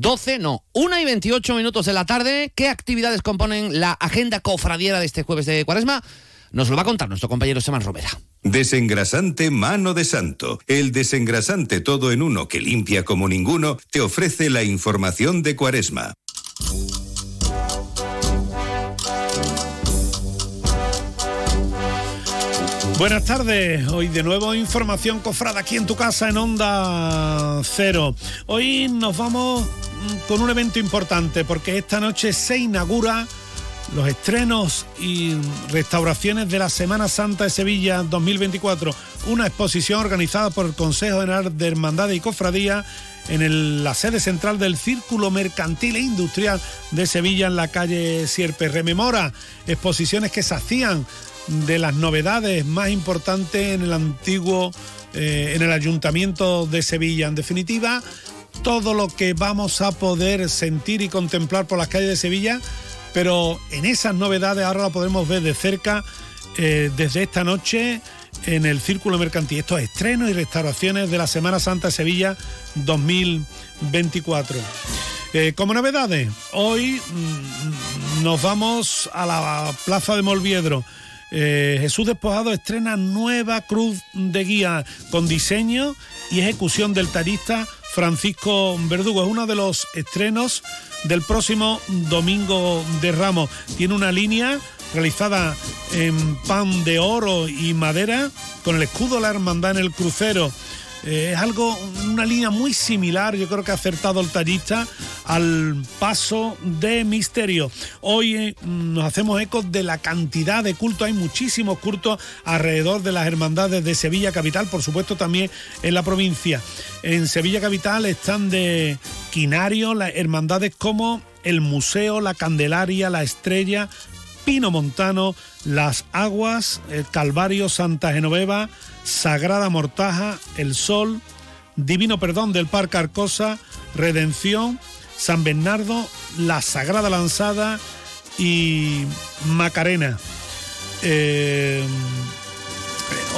12, no, 1 y 28 minutos de la tarde. ¿Qué actividades componen la agenda cofradiera de este jueves de Cuaresma? Nos lo va a contar nuestro compañero Seman Romera. Desengrasante Mano de Santo. El desengrasante todo en uno que limpia como ninguno te ofrece la información de Cuaresma. Buenas tardes, hoy de nuevo información cofrada aquí en tu casa en Onda Cero. Hoy nos vamos con un evento importante porque esta noche se inaugura los estrenos y restauraciones de la Semana Santa de Sevilla 2024, una exposición organizada por el Consejo General de Hermandades y Cofradía en la sede central del Círculo Mercantil e Industrial de Sevilla en la calle Sierpe. Rememora exposiciones que se hacían de las novedades más importantes en el antiguo, eh, en el Ayuntamiento de Sevilla. En definitiva, todo lo que vamos a poder sentir y contemplar por las calles de Sevilla, pero en esas novedades ahora lo podemos ver de cerca eh, desde esta noche en el Círculo Mercantil. Estos estrenos y restauraciones de la Semana Santa de Sevilla 2024. Eh, como novedades, hoy mm, nos vamos a la Plaza de Molviedro. Eh, Jesús Despojado estrena nueva cruz de guía con diseño y ejecución del tarista Francisco Verdugo. Es uno de los estrenos del próximo domingo de Ramos. Tiene una línea realizada en pan de oro y madera con el escudo de la hermandad en el crucero. Eh, es algo, una línea muy similar, yo creo que ha acertado el tallista al paso de misterio. Hoy eh, nos hacemos eco de la cantidad de cultos, hay muchísimos cultos alrededor de las hermandades de Sevilla Capital, por supuesto también en la provincia. En Sevilla Capital están de Quinario las hermandades como el Museo, la Candelaria, la Estrella, Pino Montano, Las Aguas, el Calvario, Santa Genoveva, Sagrada Mortaja, El Sol, Divino Perdón del Parque Arcosa, Redención, San Bernardo, La Sagrada Lanzada y Macarena. Eh,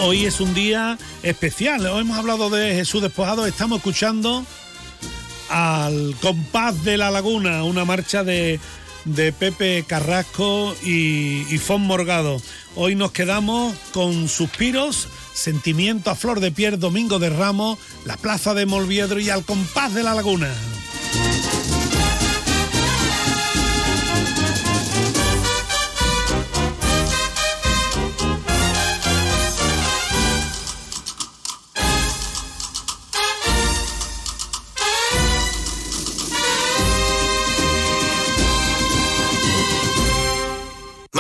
hoy es un día especial. Hoy hemos hablado de Jesús Despojado. Estamos escuchando al compás de la laguna, una marcha de, de Pepe Carrasco y, y Fon Morgado. Hoy nos quedamos con suspiros, sentimiento a flor de piel, Domingo de Ramos, la plaza de Molviedro y al compás de la laguna.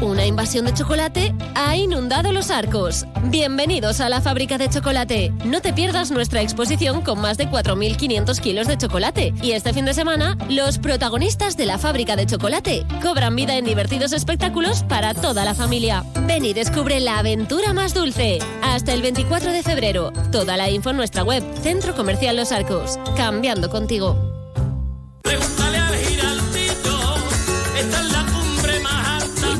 Una invasión de chocolate ha inundado los arcos. Bienvenidos a la fábrica de chocolate. No te pierdas nuestra exposición con más de 4.500 kilos de chocolate. Y este fin de semana, los protagonistas de la fábrica de chocolate cobran vida en divertidos espectáculos para toda la familia. Ven y descubre la aventura más dulce. Hasta el 24 de febrero. Toda la info en nuestra web, Centro Comercial Los Arcos. Cambiando contigo. Pregúntale al.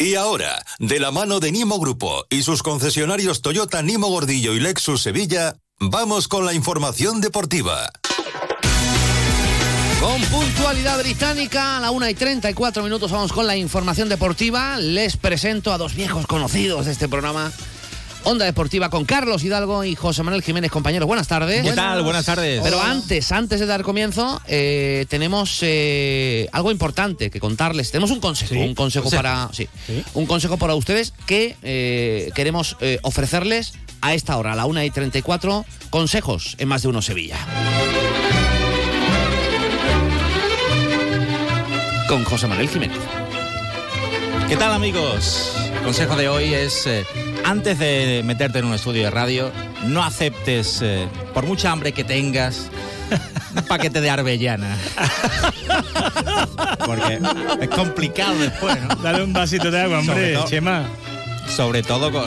Y ahora, de la mano de Nimo Grupo y sus concesionarios Toyota Nimo Gordillo y Lexus Sevilla, vamos con la información deportiva. Con puntualidad británica, a la 1 y 34 minutos vamos con la información deportiva. Les presento a dos viejos conocidos de este programa. Onda Deportiva con Carlos Hidalgo y José Manuel Jiménez, compañeros. Buenas tardes. ¿Qué tal? Buenas tardes. Pero antes, antes de dar comienzo, eh, tenemos eh, algo importante que contarles. Tenemos un consejo, Sí. un consejo para, sí, un consejo para ustedes que eh, queremos ofrecerles a esta hora, a la 1 y 34, consejos en más de uno Sevilla. Con José Manuel Jiménez. ¿Qué tal amigos? El consejo de hoy es, antes de meterte en un estudio de radio, no aceptes, eh, por mucha hambre que tengas, un paquete de arbellana. Porque es complicado después, ¿no? Dale un vasito de agua, hombre, Sobre todo- Chema. Sobre todo con...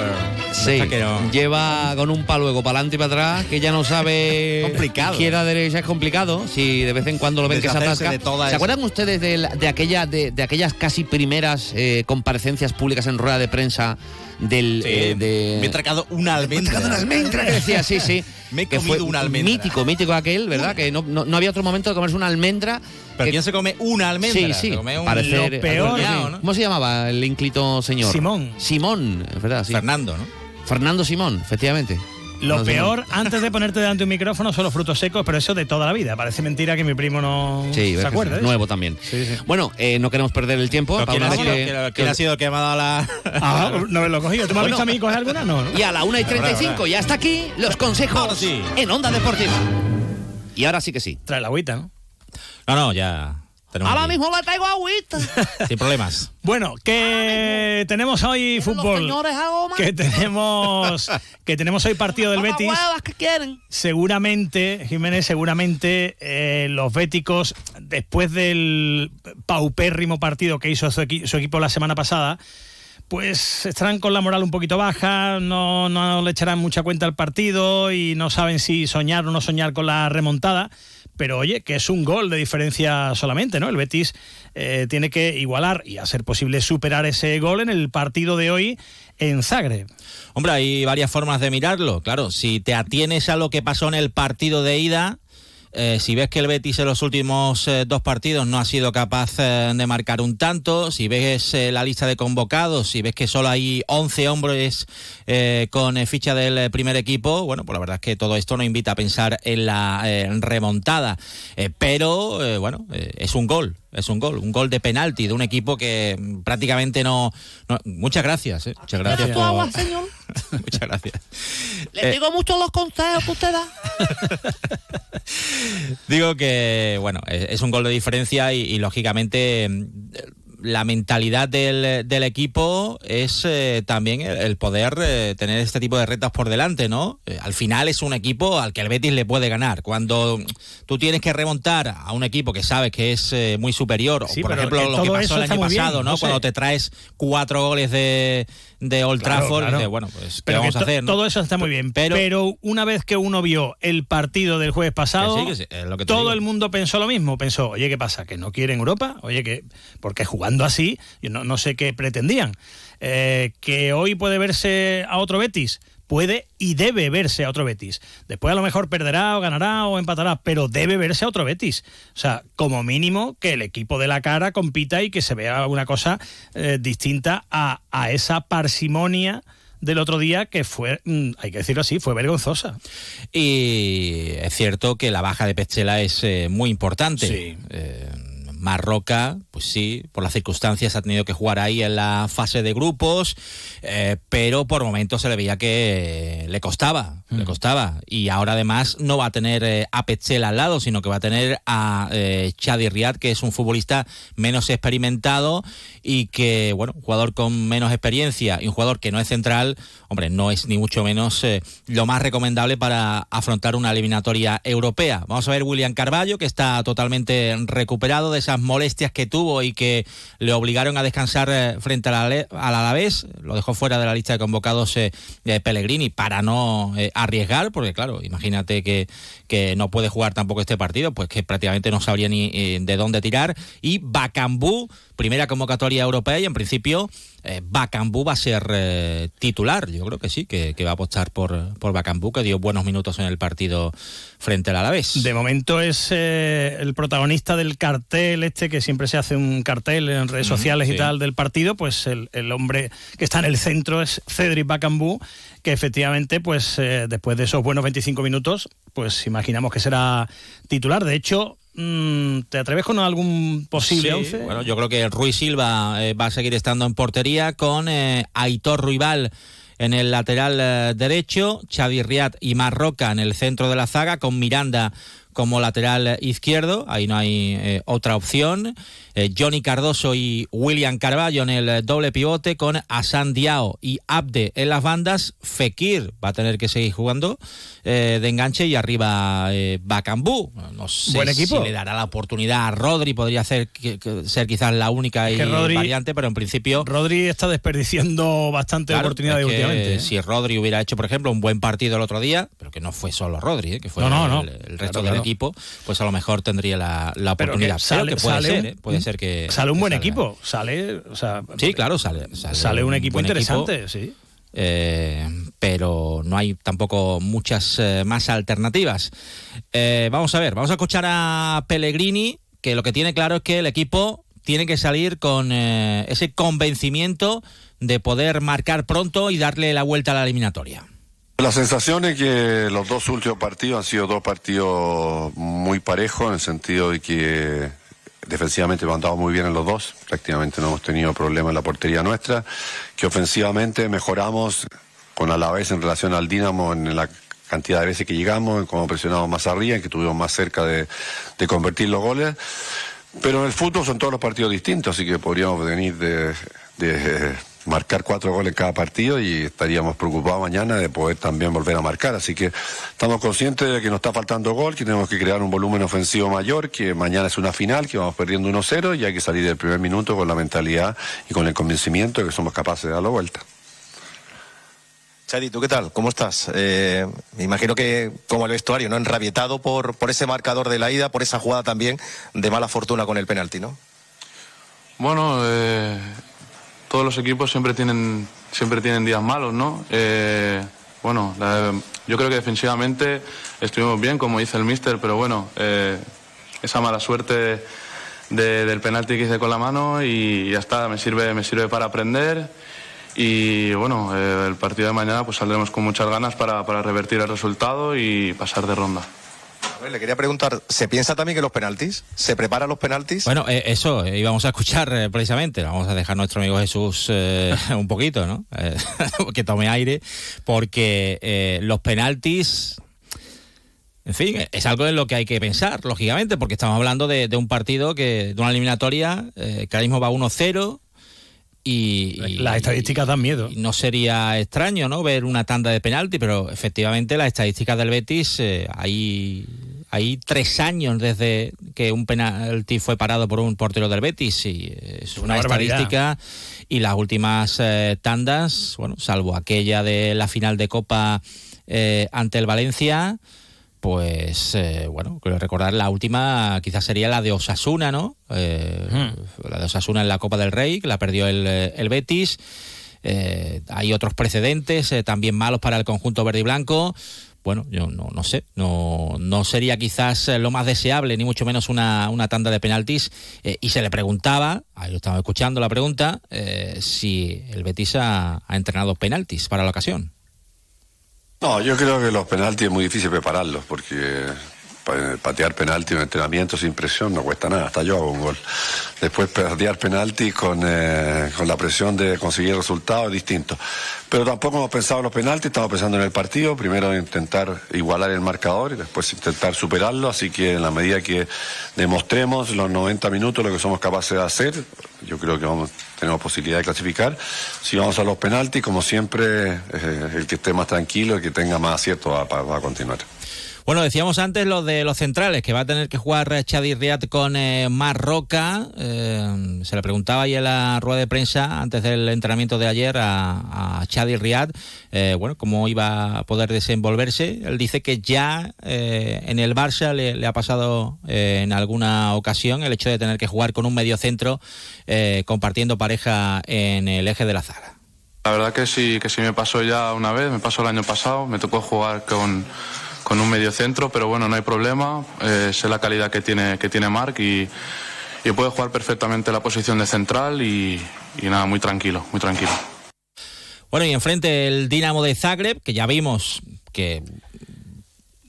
Sí, que no- lleva con un paluego para adelante y para atrás, que ya no sabe <laughs> Complicado. izquierda derecha es complicado. Si de vez en cuando lo ven que se Deshacerse atasca. ¿Se esa- acuerdan ustedes de, la- de aquella de, de aquellas casi primeras eh, comparecencias públicas en rueda de prensa del eh, de Me he tragado una almendra. una almendra <laughs> que decía, sí, sí. Me he que comido fue una almendra. Mítico, mítico aquel, ¿verdad? Que no, no, no había otro momento de comerse una almendra. Pero que- ¿quién se come una almendra? Sí, sí. Se come un- parecer- Lo peor- algo así. ¿Cómo se llamaba el ínclito señor? Simón. Simón, es verdad, sí. Fernando, ¿no? Fernando Simón, efectivamente. Lo No sé. peor, antes de ponerte delante de un micrófono, son los frutos secos, pero eso de toda la vida. Parece mentira que mi primo no Sí, se sí, ¿eh? nuevo también. Bueno, eh, no queremos perder el tiempo. Para ¿Quién, una ha sido, que- quién- ha sido el que me ha dado la...? Ah, no me lo he cogido. ¿Tú me has Bueno. visto a mí coger alguna? No, ¿no? Y a la 1 y 35 Ahora, ya está aquí los consejos en Onda Deportiva. Y ahora sí que sí. Trae la agüita, ¿no? No, no, ya... tenemos Ahora aquí. mismo le traigo agüita. <laughs> Sin problemas. Bueno, que tenemos hoy fútbol. Que tenemos, <laughs> que tenemos hoy partido del Betis. huevas que quieren. Seguramente, Jiménez, seguramente eh, los béticos, después del paupérrimo partido que hizo su, equi- su equipo la semana pasada, pues estarán con la moral un poquito baja, no, no le echarán mucha cuenta al partido y no saben si soñar o no soñar con la remontada. Pero oye, que es un gol de diferencia solamente, ¿no? El Betis eh, tiene que igualar y a ser posible superar ese gol en el partido de hoy en Zagreb. Hombre, hay varias formas de mirarlo. Claro, si te atienes a lo que pasó en el partido de ida, eh, si ves que el Betis en los últimos eh, dos partidos no ha sido capaz eh, de marcar un tanto, si ves la lista de convocados, si ves que solo hay 11 hombres con ficha del primer equipo, bueno, pues la verdad es que todo esto no invita a pensar en la remontada. Pero, bueno, es un gol. Es un gol, un gol de penalti de un equipo que mm, prácticamente no. no- muchas gracias, eh, muchas gracias. ¿Quieres tu por- agua, señor? <laughs> Muchas gracias. Le Eh, digo mucho los consejos que usted da. <laughs> Digo que, bueno, es, es un gol de diferencia y, y, lógicamente mm, la mentalidad del, del equipo es eh, también el, el poder eh, tener este tipo de retas por delante, ¿no? Eh, al final es un equipo al que el Betis le puede ganar. Cuando tú tienes que remontar a un equipo que sabes que es eh, muy superior, Sí, o por ejemplo lo que pasó el año bien, pasado, ¿no? no sé. Cuando te traes cuatro goles de, de Old Claro, Trafford, claro. bueno, pues ¿qué Pero vamos a hacer? no? Todo eso está muy bien. Pero, pero- una vez que uno vio el partido del jueves pasado, Que sí, que sí, es lo que te todo digo. el mundo pensó lo mismo. Pensó, oye, ¿qué pasa? ¿Que no quieren Europa? Oye, que porque jugando así, yo no, no sé qué pretendían. Eh, ¿Que hoy puede verse a otro Betis? Puede y debe verse a otro Betis. Después a lo mejor perderá o ganará o empatará, pero debe verse a otro Betis. O sea, como mínimo que el equipo de la cara compita y que se vea una cosa eh, distinta a, a esa parsimonia del otro día que fue, mm, hay que decirlo así, fue vergonzosa. Y es cierto que la baja de Pechela es eh, muy importante. Eh, Marroca, pues sí, por las circunstancias ha tenido que jugar ahí en la fase de grupos, eh, pero por momentos se le veía que le costaba, le costaba. Y ahora además no va a tener eh, a Pechela al lado, sino que va a tener a eh, Chadi Riad, que es un futbolista menos experimentado y que, bueno, un jugador con menos experiencia y un jugador que no es central, hombre, no es ni mucho menos eh, lo más recomendable para afrontar una eliminatoria europea. Vamos a ver William Carballo, que está totalmente recuperado de esa esas molestias que tuvo y que le obligaron a descansar eh, frente al al Alavés. Lo dejó fuera de la lista de convocados eh, eh, Pellegrini para no arriesgar, porque claro, imagínate que, que no puede jugar tampoco este partido, pues que prácticamente no sabría ni de dónde tirar. Y Bacambú, primera convocatoria europea y en principio eh, Bacambú va a ser eh, titular. Yo creo que sí, que, que va a apostar por, por Bacambú, que dio buenos minutos en el partido frente al Alavés. De momento es eh, el protagonista del cartel este, que siempre se hace un cartel en redes sociales y tal del partido, pues el, el hombre que está en el centro es Cedric Bacambú, que efectivamente, pues eh, después de esos buenos 25 minutos, pues imaginamos que será titular. De hecho, ¿te atreves con algún posible Sí, 11? Bueno, yo creo que Ruiz Silva eh, va a seguir estando en portería con eh, Aitor Ruibal en el lateral eh, derecho, Xavi Riad y Marroca en el centro de la zaga, con Miranda como lateral izquierdo, ahí no hay eh, otra opción. Eh, Johnny Cardoso y William Carballo en el doble pivote, con Asan Diao y Abde en las bandas. Fekir va a tener que seguir jugando eh, de enganche y arriba Bacambú. No sé Buen equipo. si le dará la oportunidad a Rodri, podría ser, que- que- ser quizás la única y que Rodri- variante, pero en principio... Rodri está desperdiciando bastante Claro, oportunidades últimamente. Si Rodri hubiera hecho, por ejemplo, un buen partido el otro día, pero que no fue solo Rodri, que fue No, no, el, el resto Claro, claro. Equipo, pues a lo mejor tendría la, la Pero oportunidad. que Pero sale- que puede sale ser, un- ¿eh? puede ser que Sale un buen salga. equipo, sale, o sea, Sí, claro, sale. Sale, sale un equipo interesante, sí. eh, pero no hay tampoco muchas eh, más alternativas. Eh, vamos a ver, vamos a escuchar a Pellegrini, que lo que tiene claro es que el equipo tiene que salir con eh, ese convencimiento de poder marcar pronto y darle la vuelta a la eliminatoria. La sensación es que los dos últimos partidos han sido dos partidos muy parejos, en el sentido de que defensivamente hemos andado muy bien en los dos, prácticamente no hemos tenido problemas en la portería nuestra, que ofensivamente mejoramos con Alavés en relación al Dinamo en la cantidad de veces que llegamos, en cómo presionamos más arriba, en que estuvimos más cerca de, convertir los goles. Pero en el fútbol son todos los partidos distintos, así que podríamos venir de marcar cuatro goles en cada partido y estaríamos preocupados mañana de poder también volver a marcar. Así que estamos conscientes de que nos está faltando gol, que tenemos que crear un volumen ofensivo mayor, que mañana es una final, que vamos perdiendo 1-0 y hay que salir del primer minuto con la mentalidad y con el convencimiento de que somos capaces de dar la vuelta. Chadi, ¿tú qué tal? ¿Cómo estás? Eh, me imagino que como el vestuario, ¿no? Enrabietado por, por ese marcador de la ida, por esa jugada también de mala fortuna con el penalti, ¿no? Bueno, eh, todos los equipos siempre tienen, siempre tienen días malos, ¿no? Eh, bueno, yo creo que defensivamente estuvimos bien, como dice el míster, pero bueno, eh, esa mala suerte de- del penalti que hice con la mano y ya está, me sirve, me sirve para aprender. Y bueno, eh, el partido de mañana pues saldremos con muchas ganas para revertir el resultado y pasar de ronda. Le quería preguntar, ¿se piensa también que los penaltis? ¿Se preparan los penaltis? Bueno, eh, eso eh, íbamos a escuchar eh, precisamente. Vamos a dejar a nuestro amigo Jesús <laughs> un poquito, ¿no? <laughs> Que tome aire, porque los penaltis. En fin, es algo en lo que hay que pensar, lógicamente, porque estamos hablando de, de un partido que, de una eliminatoria que ahora mismo va 1-0 y, y- Las estadísticas dan miedo. no sería extraño, ¿no? Ver una tanda de penalti, pero efectivamente las estadísticas del Betis eh, hay hay tres años desde que un penalti fue parado por un portero del Betis y eh, es una, Una estadística y las últimas eh, tandas, bueno, salvo aquella de la final de Copa eh, ante el Valencia, pues eh, bueno, creo recordar la última quizás sería la de Osasuna, ¿no? Eh, La de Osasuna en la Copa del Rey, que la perdió el, el Betis. Eh, hay otros precedentes eh, también malos para el conjunto verde y blanco. Bueno, yo no, no sé, no, no sería quizás eh, lo más deseable, ni mucho menos una, una tanda de penaltis. Eh, y se le preguntaba, ahí lo estaba escuchando la pregunta, eh, si el Betis ha, ha entrenado penaltis para la ocasión. No, yo creo que los penaltis es muy difícil prepararlos porque pa- patear penalti en entrenamiento sin presión no cuesta nada, hasta yo hago un gol. Después patear penalti con, eh, con la presión de conseguir resultados es distinto. Pero tampoco hemos pensado en los penaltis, estamos pensando en el partido, primero intentar igualar el marcador y después intentar superarlo, así que en la medida que demostremos los 90 minutos lo que somos capaces de hacer, yo creo que vamos, tenemos posibilidad de clasificar. Si vamos a los penaltis, como siempre, eh, el que esté más tranquilo, el que tenga más acierto va, a continuar. Bueno, decíamos antes lo de los centrales, que va a tener que jugar Chadi Riad con eh, Mar Roca. Eh, se le preguntaba ahí en la rueda de prensa antes del entrenamiento de ayer a, a Chadi Riad, eh, bueno, cómo iba a poder desenvolverse. Él dice que ya eh, en el Barça le, le ha pasado en alguna ocasión el hecho de tener que jugar con un mediocentro compartiendo pareja en el eje de la zaga. La verdad que sí, que sí me pasó ya una vez, me pasó el año pasado, me tocó jugar con, con un medio centro, pero bueno, no hay problema, eh, sé la calidad que tiene, que tiene Marc y, y puede jugar perfectamente la posición de central y, y nada, muy tranquilo, muy tranquilo. Bueno, y enfrente el Dinamo de Zagreb, que ya vimos que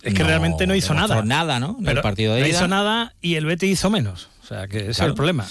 Es que no realmente no hizo nada. nada, ¿no? En Pero el partido de no ida. hizo nada y el Betis hizo menos. O sea, que ese es Claro. el problema.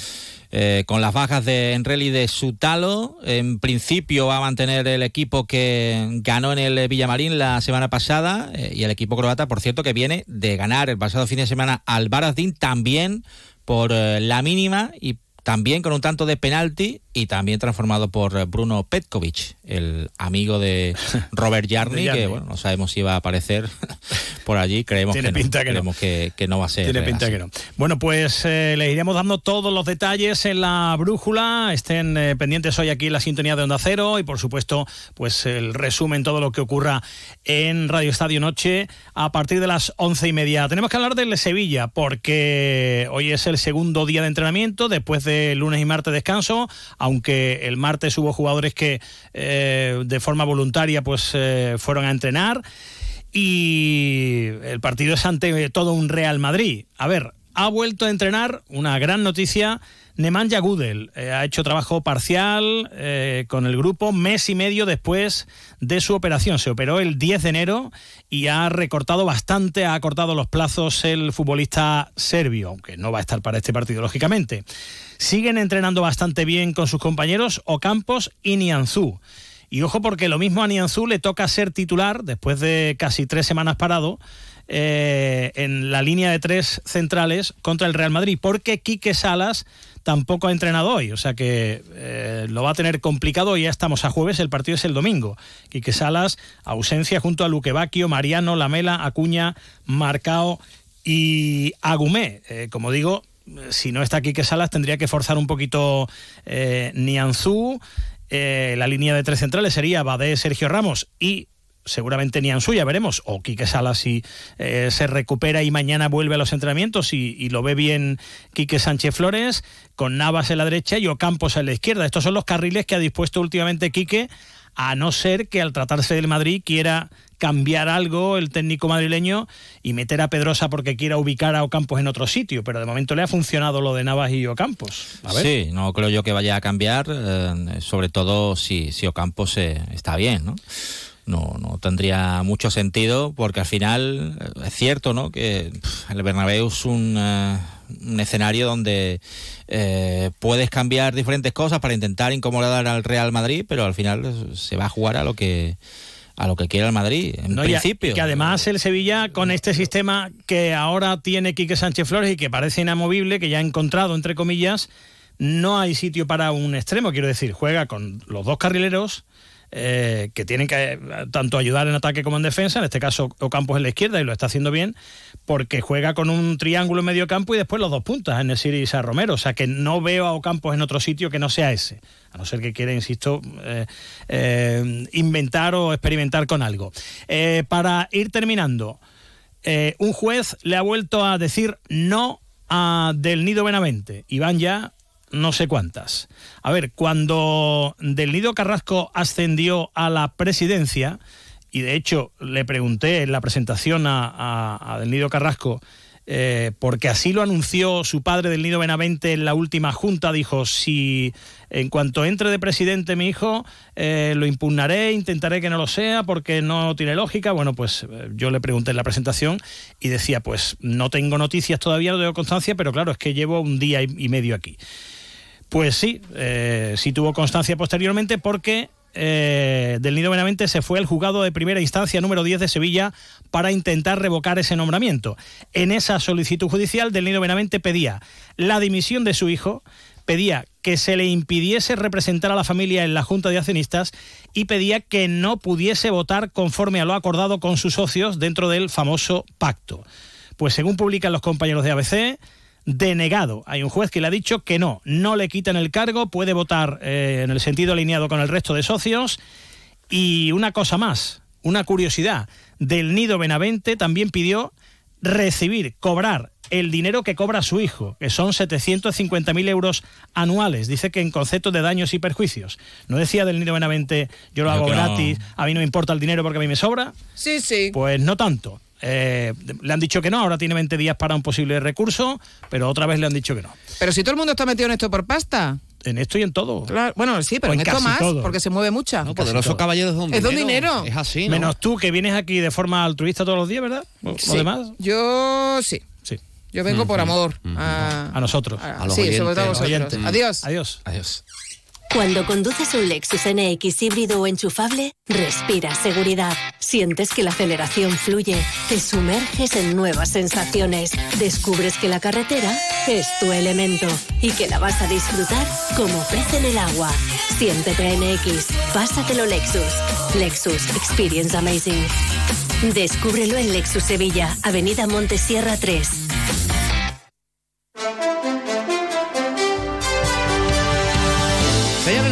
Eh, con las bajas de Enrel y de Sutalo, en principio va a mantener el equipo que ganó en el Villamarín la semana pasada eh, y el equipo croata, por cierto, que viene de ganar el pasado fin de semana al Varazdin también por eh, la mínima y también con un tanto de penalti y también transformado por Bruno Petkovic, el amigo de <laughs> Robert Jarni. que bueno, no sabemos si va a aparecer <laughs> por allí, creemos Tiene que no, creemos que, que no va a ser Tiene pinta así. que no. Bueno, pues eh, les iremos dando todos los detalles en la brújula. Estén eh, pendientes hoy aquí en la sintonía de Onda Cero y, por supuesto, pues el resumen, todo lo que ocurra en Radio Estadio Noche a partir de las once y media. Tenemos que hablar del Sevilla porque hoy es el segundo día de entrenamiento después de lunes y martes descanso, aunque el martes hubo jugadores que eh, de forma voluntaria pues eh, fueron a entrenar y el partido es ante todo un Real Madrid. A ver, ha vuelto a entrenar, una gran noticia, Nemanja Gudel. Eh, ha hecho trabajo parcial eh, con el grupo mes y medio después de su operación. Se operó el 10 de enero y ha recortado bastante, ha acortado los plazos el futbolista serbio, aunque no va a estar para este partido, lógicamente. Siguen entrenando bastante bien con sus compañeros Ocampos y Nianzú. Y ojo porque lo mismo a Nianzú le toca ser titular después de casi tres semanas parado eh, en la línea de tres centrales contra el Real Madrid, porque Quique Salas tampoco ha entrenado hoy, o sea que eh, lo va a tener complicado. Ya estamos a jueves, el partido es el domingo. Quique Salas, ausencia junto a Luque Bacchio, Mariano, Lamela, Acuña, Marcao y Agumé. Eh, como digo, si no está Quique Salas, tendría que forzar un poquito eh, Nianzú. La línea de tres centrales sería Badé, Sergio Ramos y seguramente Nianzú, ya veremos, o Quique Salas si eh, se recupera y mañana vuelve a los entrenamientos y, lo ve bien Quique Sánchez Flores, con Navas en la derecha y Ocampos en la izquierda. Estos son los carriles que ha dispuesto últimamente Quique, a no ser que al tratarse del Madrid quiera cambiar algo el técnico madrileño y meter a Pedrosa porque quiera ubicar a Ocampos en otro sitio, pero de momento le ha funcionado lo de Navas y Ocampos. Sí, no creo yo que vaya a cambiar, eh, sobre todo si, si Ocampos eh, está bien, ¿no? No, no tendría mucho sentido porque al final eh, es cierto, ¿no? Que el Bernabéu es un, eh, un escenario donde eh, puedes cambiar diferentes cosas para intentar incomodar al Real Madrid, pero al final se va a jugar a lo que a lo que quiera el Madrid, en No, y a- principio. y que además el Sevilla, con este sistema que ahora tiene Quique Sánchez Flores y que parece inamovible, que ya ha encontrado, entre comillas, no hay sitio para un extremo. Quiero decir, juega con los dos carrileros. Eh, que tienen que eh, tanto ayudar en ataque como en defensa, en este caso Ocampos en la izquierda y lo está haciendo bien, porque juega con un triángulo en medio campo y después los dos puntas, en el y Sa Romero, o sea que no veo a Ocampos en otro sitio que no sea ese, a no ser que quiera, insisto, eh, inventar o experimentar con algo. Para ir terminando, un juez le ha vuelto a decir no a Del Nido Benavente y van ya no sé cuántas. A ver, cuando Del Nido Carrasco ascendió a la presidencia, y de hecho le pregunté en la presentación a, Del Nido Carrasco, eh, porque así lo anunció su padre Del Nido Benavente en la última junta, dijo, si en cuanto entre de presidente mi hijo, eh, lo impugnaré, intentaré que no lo sea porque no tiene lógica. Bueno, pues eh, yo le pregunté en la presentación y decía, pues no tengo noticias todavía, no tengo constancia, pero claro, es que llevo un día y medio aquí. Pues sí, eh, sí tuvo constancia posteriormente porque eh, del Nido Benavente se fue al juzgado de primera instancia número 10 de Sevilla para intentar revocar ese nombramiento. En esa solicitud judicial del Nido Benavente pedía la dimisión de su hijo, pedía que se le impidiese representar a la familia en la Junta de Accionistas y pedía que no pudiese votar conforme a lo acordado con sus socios dentro del famoso pacto. Pues según publican los compañeros de ABC, denegado. Hay un juez que le ha dicho que no, no le quitan el cargo, puede votar eh, en el sentido alineado con el resto de socios. Y una cosa más, una curiosidad, del Nido Benavente también pidió recibir, cobrar el dinero que cobra su hijo, que son 750.000 euros anuales. Dice que en concepto de daños y perjuicios. No decía del Nido Benavente, yo lo Yo hago no. gratis, a mí no me importa el dinero porque a mí me sobra. Sí, sí. Pues no tanto. Eh, le han dicho que no, ahora tiene 20 días para un posible recurso, pero otra vez le han dicho que no. Pero si todo el mundo está metido en esto por pasta. En esto y en todo. Claro, bueno, sí, pero O en, en esto casi más, todo. porque se mueve mucha. Poderoso caballero es de un Es de un dinero. Es así, ¿no? Menos tú que vienes aquí de forma altruista todos los días, ¿verdad? ¿O Sí. lo demás? Yo sí. Sí. Yo vengo por amor. a, A nosotros. a los sí, sobre todo a los vosotros. oyentes. Adiós. Adiós. Adiós. Cuando conduces un Lexus NX híbrido o enchufable, respiras seguridad. Sientes que la aceleración fluye, te sumerges en nuevas sensaciones, descubres que la carretera es tu elemento y que la vas a disfrutar como pez en el agua. Siéntete NX, pásatelo Lexus. Lexus Experience Amazing. Descúbrelo en Lexus Sevilla, Avenida Montesierra 3.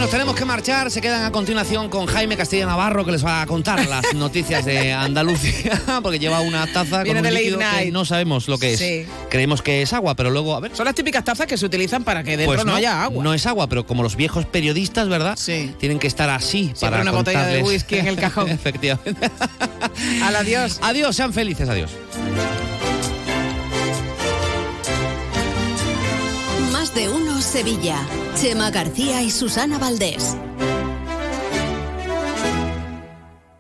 Nos tenemos que marchar. Se quedan a continuación con Jaime Castilla Navarro, que les va a contar las <laughs> noticias de Andalucía, porque lleva una taza Viene con un líquido que no sabemos lo que es. Sí. Creemos que es agua, pero luego, a ver. Son las típicas tazas que se utilizan para que dentro Pues no, haya agua. No es agua, pero como los viejos periodistas, ¿verdad? Sí. Tienen que estar así para una botella de contarles- whisky en el <laughs> cajón. Efectivamente. Al <laughs> adiós. Adiós, sean felices, adiós. Más de uno Sevilla. Chema García y Susana Valdés.